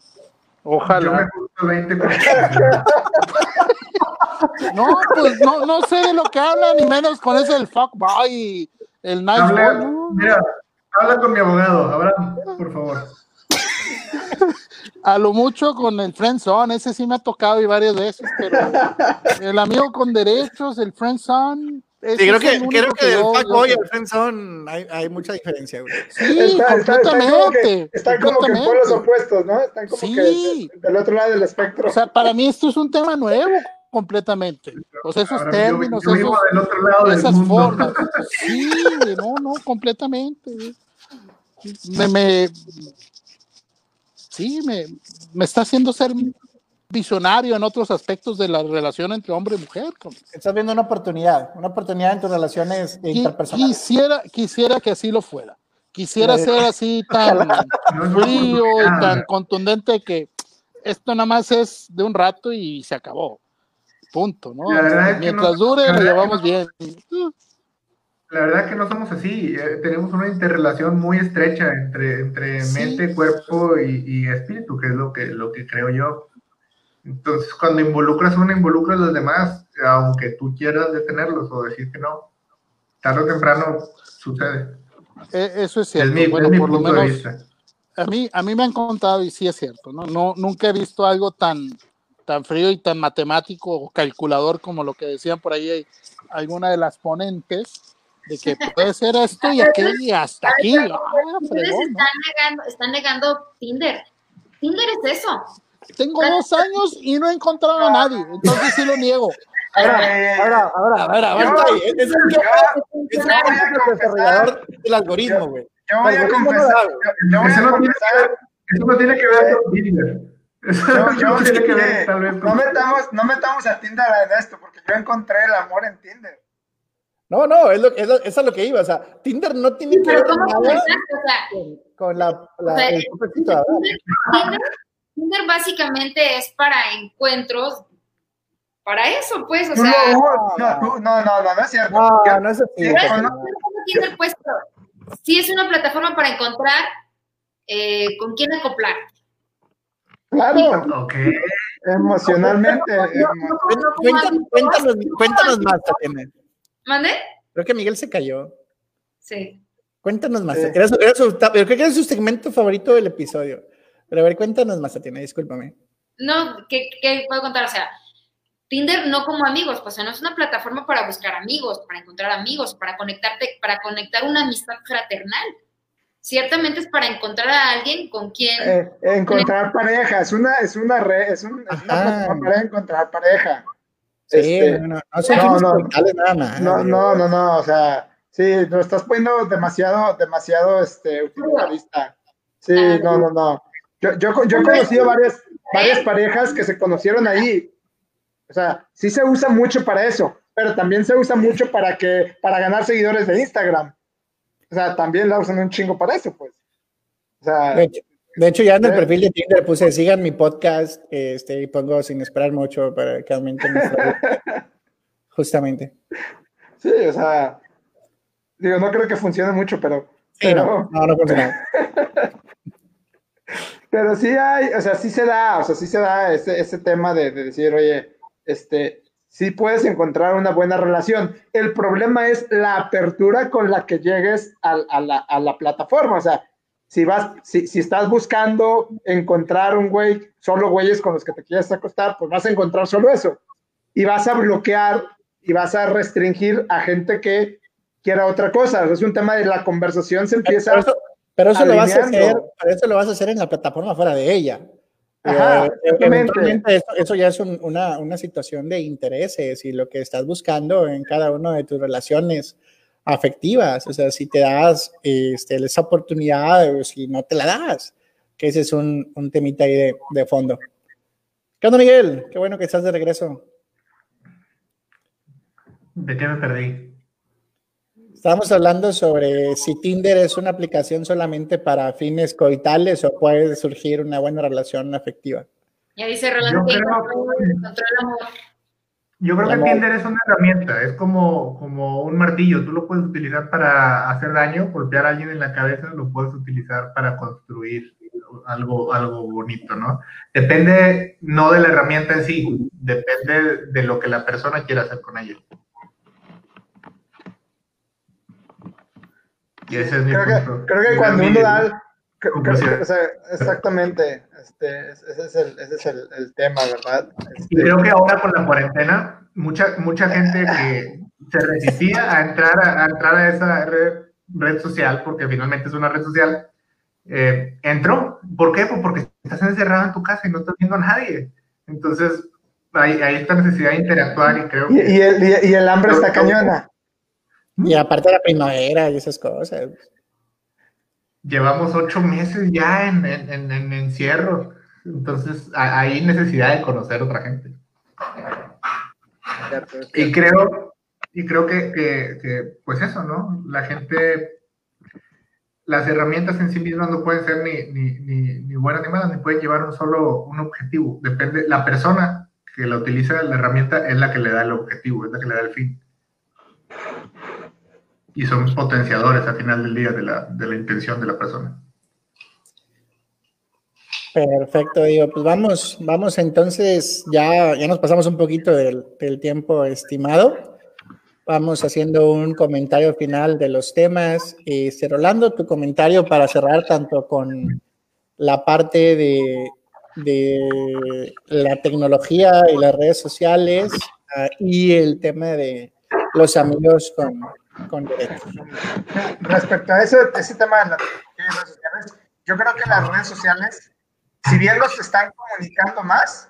Ojalá. no, pues no, no sé de lo que hablan, ni menos con ese el fuck boy, el nice Mira, habla con mi abogado, Abraham, por favor. A lo mucho con el friendzone, ese sí me ha tocado y varias veces, pero el amigo con derechos, el friendzone, Sí, creo que, creo que, del fuckboy al friendzone hay, hay mucha diferencia, güey. Sí, está, completamente. Están como que, por los opuestos, ¿no? Están como que del otro lado del espectro. O sea, para mí esto es un tema nuevo completamente. O sea, esos términos, yo, yo esos, esas formas. Sí, no, no, completamente. Me, me, sí, me, me está haciendo ser visionario en otros aspectos de la relación entre hombre y mujer. Estás viendo una oportunidad, una oportunidad en tus relaciones interpersonales. Quisiera, quisiera que así lo fuera. Quisiera ser así tan frío y tan contundente que esto nada más es de un rato y se acabó. Punto, ¿no? mientras dure, lo llevamos bien. La verdad es que no somos así. Eh, tenemos una interrelación muy estrecha entre, entre mente, cuerpo y, y, espíritu, que es lo que, lo que creo yo. Entonces, cuando involucras a uno, involucras a los demás, aunque tú quieras detenerlos o decir que no. Tarde o temprano sucede. E, eso es cierto. bueno, por lo menos, a mí, a mí me han contado y sí es cierto, ¿no? no nunca he visto algo tan, tan frío y tan matemático o calculador como lo que decían por ahí alguna de las ponentes, de que puede ser esto y aquello y hasta aquí. Ah, Ustedes están, negando, están negando Tinder. Tinder es eso. Tengo dos años y no he encontrado a nadie, entonces sí lo niego. Ahora, ahora, ahora, ahora, Es el desarrollador del algoritmo, güey. Yo voy a confesar. Yo voy a confesar. Eso no tiene que ver con Tinder. Yo, yo no tiene que ver, tal vez. No metamos, no metamos a Tinder en esto, porque yo encontré el amor en Tinder. No, no, es lo, es lo, es lo que iba. O sea, Tinder no tiene que ver nada o sea, con, con la, la o sea, el Tinder, Tinder básicamente es para encuentros, para eso, pues, o sea. No, no, no, no, no, es cierto. No, no es. Tinder, pues, sí es una plataforma para encontrar eh, con quién acoplar. Claro, okay. emocionalmente. cuéntanos, más, Tatiana. ¿Mande? Creo que Miguel se cayó. Sí. Cuéntanos más. Era, su, era su, creo que era su segmento favorito del episodio. Pero a ver, cuéntanos más, Tatiana, discúlpame. No, ¿qué, puedo contar? O sea, Tinder no como amigos, pues o sea, no es una plataforma para buscar amigos, para encontrar amigos, para conectarte, para conectar una amistad fraternal. Ciertamente es para encontrar a alguien con quien... Eh, encontrar con parejas, una, es una red, es, una plataforma para encontrar pareja. Sí, este, no, no, no, no, nada, no, no, no, no, o sea, sí, lo estás poniendo demasiado, demasiado, este, utilitarista. Sí, no, no, no. Yo, yo, yo he conocido varias, varias parejas que se conocieron ahí. O sea, sí se usa mucho para eso, pero también se usa mucho para que, para ganar seguidores de Instagram. O sea, también la usan un chingo para eso, pues. O sea, de, hecho, ya en el perfil de Tinder puse sigan mi podcast, este, y pongo sin esperar mucho para que aumente mi Justamente. Sí, o sea, digo, no creo que funcione mucho, pero. no, no, no funciona. Pero sí hay, o sea, sí se da, o sea, sí se da ese, ese tema de, decir, oye, este, sí puedes encontrar una buena relación. El problema es la apertura con la que llegues a, la, a la, plataforma. O sea, si vas, si, si, estás buscando encontrar un güey, solo güeyes con los que te quieres acostar, pues vas a encontrar solo eso. Y vas a bloquear y vas a restringir a gente que quiera otra cosa. es un tema de la conversación se empieza. Pero eso, lo vas a hacer, eso lo vas a hacer en la plataforma fuera de ella. Ajá, eventualmente eso, ya es una, una, situación de intereses y lo que estás buscando en cada una de tus relaciones afectivas. O sea, si te das este, esa oportunidad o si no te la das, que ese es un, un temita ahí de, de fondo. ¿Qué onda, Miguel? Qué bueno que estás de regreso. ¿De qué me perdí? Estamos hablando sobre si Tinder es una aplicación solamente para fines coitales o puede surgir una buena relación afectiva. Ya dice Rolando el amor. Yo creo que Tinder es una herramienta, es como, como un martillo, tú lo puedes utilizar para hacer daño, golpear a alguien en la cabeza, lo puedes utilizar para construir algo, algo bonito, ¿no? Depende no de la herramienta en sí, depende de lo que la persona quiera hacer con ella. Y ese es mi creo Que, creo que cuando uno da... exactamente, este, ese es el, ese es el, el tema, ¿verdad? y creo que ahora con la cuarentena, mucha, mucha gente que se resistía a entrar a, entrar a esa red, red, social, porque finalmente es una red social, eh, entró. ¿Por qué? Pues porque estás encerrado en tu casa y no estás viendo a nadie. Entonces, hay, hay esta necesidad de interactuar y creo que... Y, el, y el hambre está cañona. Y aparte de la primavera y esas cosas. Llevamos ocho meses ya en, en, en, encierro. Entonces, hay necesidad de conocer a otra gente. Y creo, y creo que, que, que, pues eso, ¿no? La gente las herramientas en sí mismas no pueden ser ni, ni, ni, ni, buenas ni malas, ni pueden llevar un solo un objetivo. Depende, la persona que la utiliza la herramienta es la que le da el objetivo, es la que le da el fin. Y son potenciadores al final del día de la, de la intención de la persona. Perfecto, digo, pues vamos, vamos entonces, ya, ya nos pasamos un poquito del, tiempo estimado. Vamos haciendo un comentario final de los temas. Este, Rolando, tu comentario para cerrar tanto con la parte de, de la tecnología y las redes sociales uh, y el tema de los amigos con, con derechos. Respecto a ese, ese tema de las redes sociales, yo creo que las redes sociales, si bien nos están comunicando más,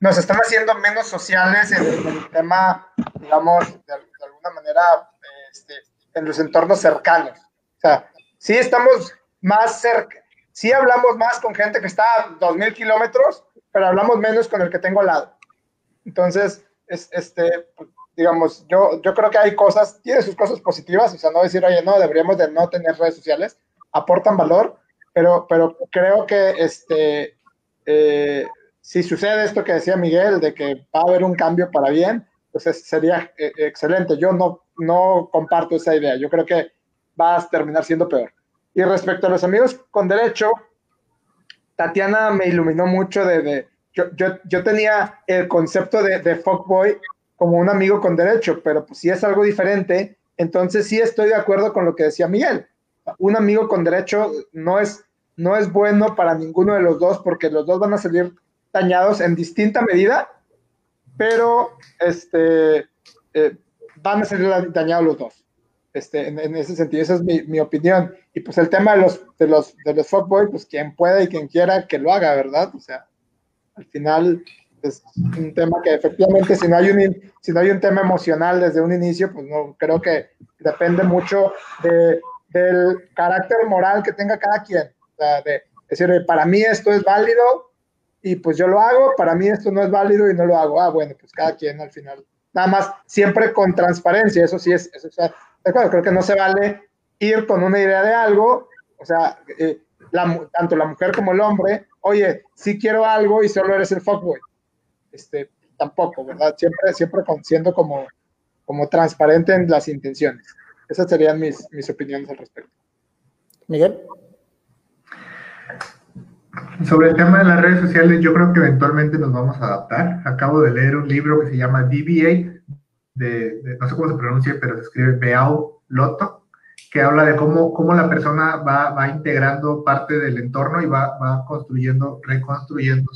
nos están haciendo menos sociales en el tema, digamos, de, alguna manera, este, en los entornos cercanos. O sea, sí estamos más cerca, sí hablamos más con gente que está a 2.000 kilómetros, pero hablamos menos con el que tengo al lado. Entonces, es, este, digamos, yo, yo creo que hay cosas, tiene sus cosas positivas, o sea, no decir, oye, no, deberíamos de no tener redes sociales, aportan valor, pero, pero creo que este, eh, si sucede esto que decía Miguel, de que va a haber un cambio para bien, pues sería eh, excelente. Yo no, no comparto esa idea. Yo creo que va a terminar siendo peor. Y respecto a los amigos con derecho, Tatiana me iluminó mucho de... yo, yo, yo, tenía el concepto de, de fuckboy como un amigo con derecho, pero pues si es algo diferente, entonces sí estoy de acuerdo con lo que decía Miguel. Un amigo con derecho no es, no es bueno para ninguno de los dos porque los dos van a salir dañados en distinta medida, pero este, eh, van a ser dañados los dos. Este, en, ese sentido, esa es mi, opinión. Y pues el tema de los, de los, de los fuckboy, pues quien pueda y quien quiera que lo haga, ¿verdad? O sea, al final es un tema que efectivamente si no hay un, si no hay un tema emocional desde un inicio, pues no, creo que depende mucho de, del carácter moral que tenga cada quien. O sea, de decir, para mí esto es válido, y pues yo lo hago, para mí esto no es válido y no lo hago. Ah, bueno, pues cada quien al final. Nada más, siempre con transparencia, eso sí es, eso, o sea, creo que no se vale ir con una idea de algo, o sea, eh, tanto la mujer como el hombre, oye, sí quiero algo y solo eres el fuckboy. Este, tampoco, ¿verdad? Siempre, siempre siendo como, como transparente en las intenciones. Esas serían mis, mis opiniones al respecto. Miguel. Sobre el tema de las redes sociales, yo creo que eventualmente nos vamos a adaptar. Acabo de leer un libro que se llama DBA, de, no sé cómo se pronuncia, pero se escribe Beao Loto, que habla de cómo, cómo la persona va, va integrando parte del entorno y va, va construyendo, reconstruyendo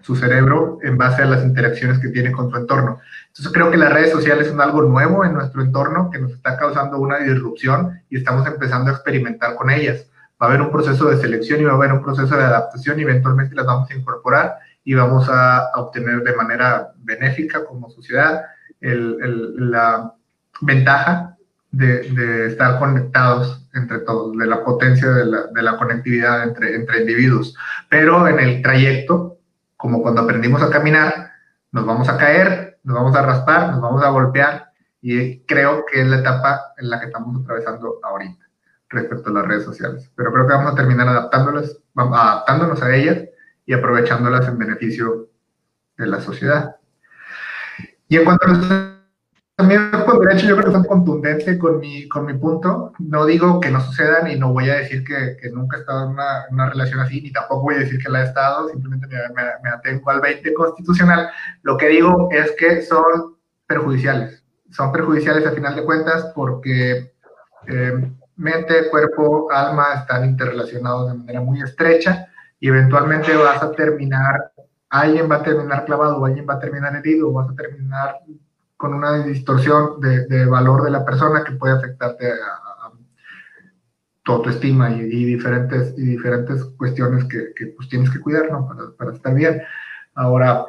su cerebro en base a las interacciones que tiene con su entorno. Entonces creo que las redes sociales son algo nuevo en nuestro entorno que nos está causando una disrupción y estamos empezando a experimentar con ellas va a haber un proceso de selección y va a haber un proceso de adaptación y eventualmente las vamos a incorporar y vamos a, obtener de manera benéfica como sociedad la ventaja de, estar conectados entre todos, de la potencia de la, conectividad entre individuos. Pero en el trayecto, como cuando aprendimos a caminar, nos vamos a caer, nos vamos a raspar, nos vamos a golpear y creo que es la etapa en la que estamos atravesando ahorita respecto a las redes sociales. Pero creo que vamos a terminar adaptándolas, adaptándonos a ellas y aprovechándolas en beneficio de la sociedad. Y en cuanto a los también con derecho yo creo que son contundente con mi, con mi punto. No digo que no sucedan y no voy a decir que, que nunca he estado en una, una, relación así, ni tampoco voy a decir que la he estado, simplemente me, me, atengo al 20 constitucional. Lo que digo es que son perjudiciales. Son perjudiciales a final de cuentas porque eh, mente, cuerpo, alma están interrelacionados de manera muy estrecha y eventualmente vas a terminar, alguien va a terminar clavado, alguien va a terminar herido, vas a terminar con una distorsión de, valor de la persona que puede afectarte a, tu autoestima y, diferentes, y diferentes cuestiones que, pues tienes que cuidar para, para, estar bien. Ahora,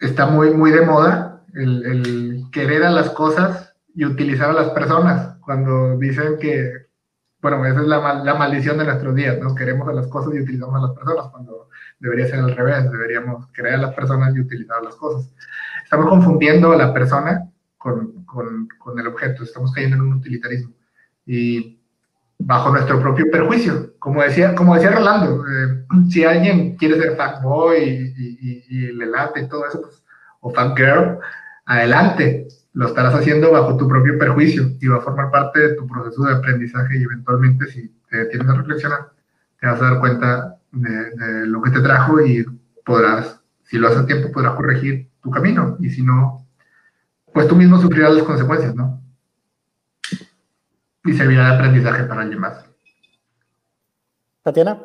está muy, muy de moda el, el, querer a las cosas y utilizar a las personas. Cuando dicen que, bueno, esa es la, la maldición de nuestros días, ¿no? Queremos a las cosas y utilizamos a las personas, cuando debería ser al revés, deberíamos querer a las personas y utilizar a las cosas. Estamos confundiendo a la persona con, con, con, el objeto, estamos cayendo en un utilitarismo. Y bajo nuestro propio perjuicio, como decía, como decía Rolando, eh, si alguien quiere ser fuckboy y, y, le late y todo eso, pues, o girl, adelante, lo estarás haciendo bajo tu propio perjuicio y va a formar parte de tu proceso de aprendizaje y eventualmente si te tienes a reflexionar, te vas a dar cuenta de, de lo que te trajo y podrás, si lo haces a tiempo, podrás corregir tu camino. Y si no, pues tú mismo sufrirás las consecuencias, ¿no? Y servirá de aprendizaje para alguien más. Tatiana.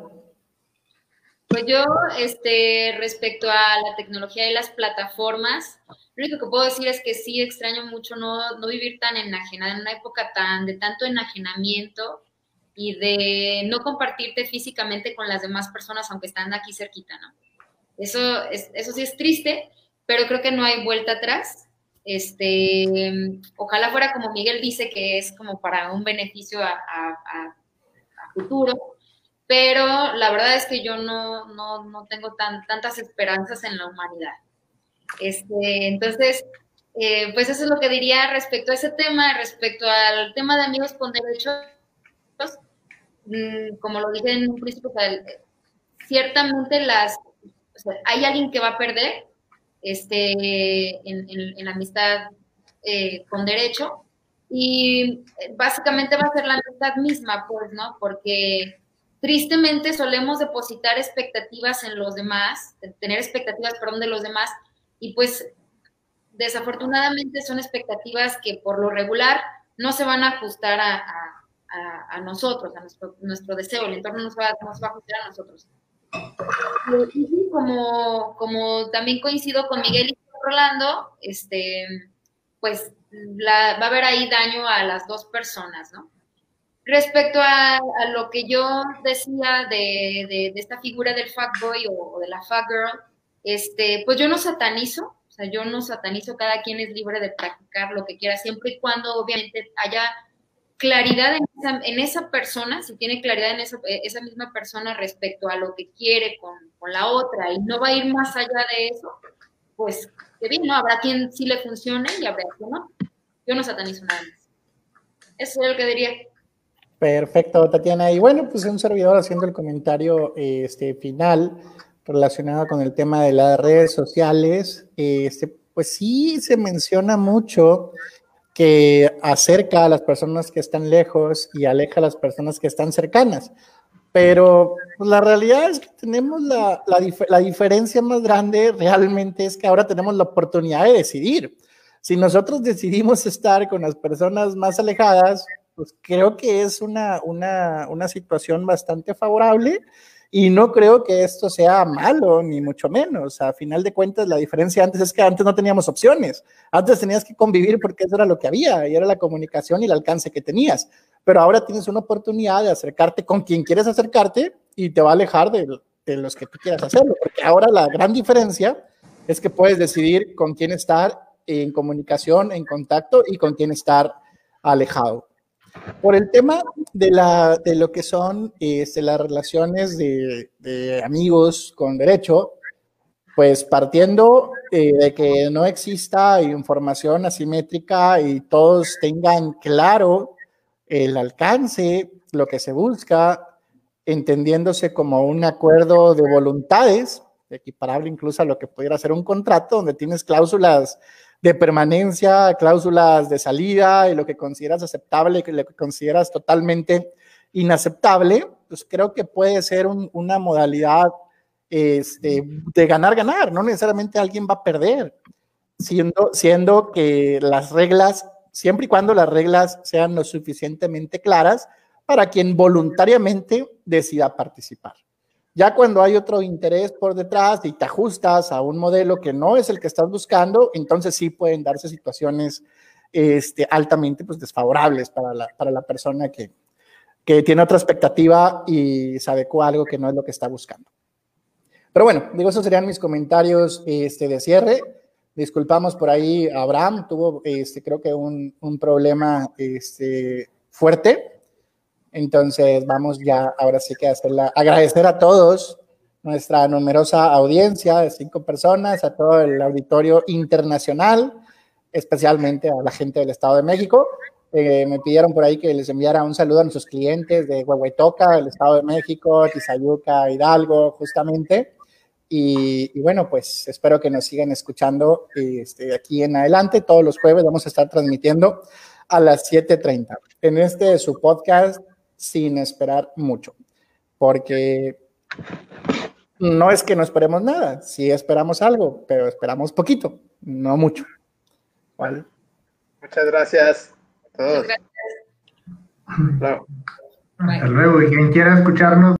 Pues yo, este, respecto a la tecnología y las plataformas, lo único que puedo decir es que sí extraño mucho no, no vivir tan enajenada, en una época tan de tanto enajenamiento y de no compartirte físicamente con las demás personas, aunque están aquí cerquita, ¿no? Eso, es, eso sí es triste, pero creo que no hay vuelta atrás. Este, ojalá fuera como Miguel dice, que es como para un beneficio a, futuro, pero la verdad es que yo no, no, no tengo tan, tantas esperanzas en la humanidad. Este, entonces, eh, pues eso es lo que diría respecto a ese tema, respecto al tema de amigos con derechos, mm, como lo dije en un principio, ciertamente las, hay alguien que va a perder, este, en, la amistad eh, con derecho. Y básicamente va a ser la amistad misma, pues, ¿no? Porque tristemente solemos depositar expectativas en los demás, tener expectativas, perdón, de los demás, y pues desafortunadamente son expectativas que por lo regular no se van a ajustar a, a, nosotros, a nuestro, deseo, el entorno no se, va, no se va a ajustar a nosotros. Como, como también coincido con Miguel y Rolando, este, pues va a haber ahí daño a las dos personas, ¿no? Respecto a, lo que yo decía de, de, esta figura del fuckboy o, o de la fuckgirl, este, pues yo no satanizo, o sea, yo no satanizo, cada quien es libre de practicar lo que quiera, siempre y cuando obviamente haya claridad en esa, persona, si tiene claridad en eh, esa, misma persona respecto a lo que quiere con, la otra y no va a ir más allá de eso, pues que bien, ¿no? Habrá quien sí le funcione y habrá quien no. Yo no satanizo nada más. Eso es lo que diría. Perfecto, Tatiana. Y bueno, pues un servidor haciendo el comentario este, final relacionado con el tema de las redes sociales. Este, pues sí se menciona mucho que acerca a las personas que están lejos y aleja a las personas que están cercanas. Pero pues, la realidad es que tenemos la, la, diferencia más grande realmente es que ahora tenemos la oportunidad de decidir. Si nosotros decidimos estar con las personas más alejadas, pues creo que es una, una, una situación bastante favorable y no creo que esto sea malo, ni mucho menos. A final de cuentas, la diferencia antes es que antes no teníamos opciones. Antes tenías que convivir porque eso era lo que había, y era la comunicación y el alcance que tenías. Pero ahora tienes una oportunidad de acercarte con quien quieres acercarte y te va a alejar de, los que tú quieras hacerlo. Porque ahora la gran diferencia es que puedes decidir con quién estar en comunicación, en contacto y con quién estar alejado. Por el tema de, la, de lo que son este, las relaciones de, de, amigos con derecho, pues partiendo eh, de que no exista información asimétrica y todos tengan claro el alcance, lo que se busca, entendiéndose como un acuerdo de voluntades, equiparable incluso a lo que pudiera ser un contrato, donde tienes cláusulas de permanencia, cláusulas de salida y lo que consideras aceptable y lo que consideras totalmente inaceptable, pues creo que puede ser una modalidad este, de ganar-ganar, no necesariamente alguien va a perder, siendo que las reglas, siempre y cuando las reglas sean lo suficientemente claras para quien voluntariamente decida participar. Ya cuando hay otro interés por detrás y te ajustas a un modelo que no es el que estás buscando, entonces sí pueden darse situaciones este, altamente pues, desfavorables para la, para la persona que, que tiene otra expectativa y se adecua a algo que no es lo que está buscando. Pero bueno, digo, esos serían mis comentarios este, de cierre. Disculpamos por ahí, Abraham tuvo, este, creo que un, un problema este, fuerte entonces vamos ya, ahora sí que hacerla, agradecer a todos nuestra numerosa audiencia de cinco personas, a todo el auditorio internacional, especialmente a la gente del Estado de México. Eh, me pidieron por ahí que les enviara un saludo a nuestros clientes de Huehuetoca, el Estado de México, Tizayuca, Hidalgo, justamente. Y, bueno, pues espero que nos sigan escuchando este, aquí en adelante. Todos los jueves vamos a estar transmitiendo a las 7.30 en este su podcast sin esperar mucho, porque no es que no esperemos nada, sí esperamos algo, pero esperamos poquito, no mucho. ¿Vale? Muchas gracias a todos. Hasta luego. Y quien quiera escucharnos.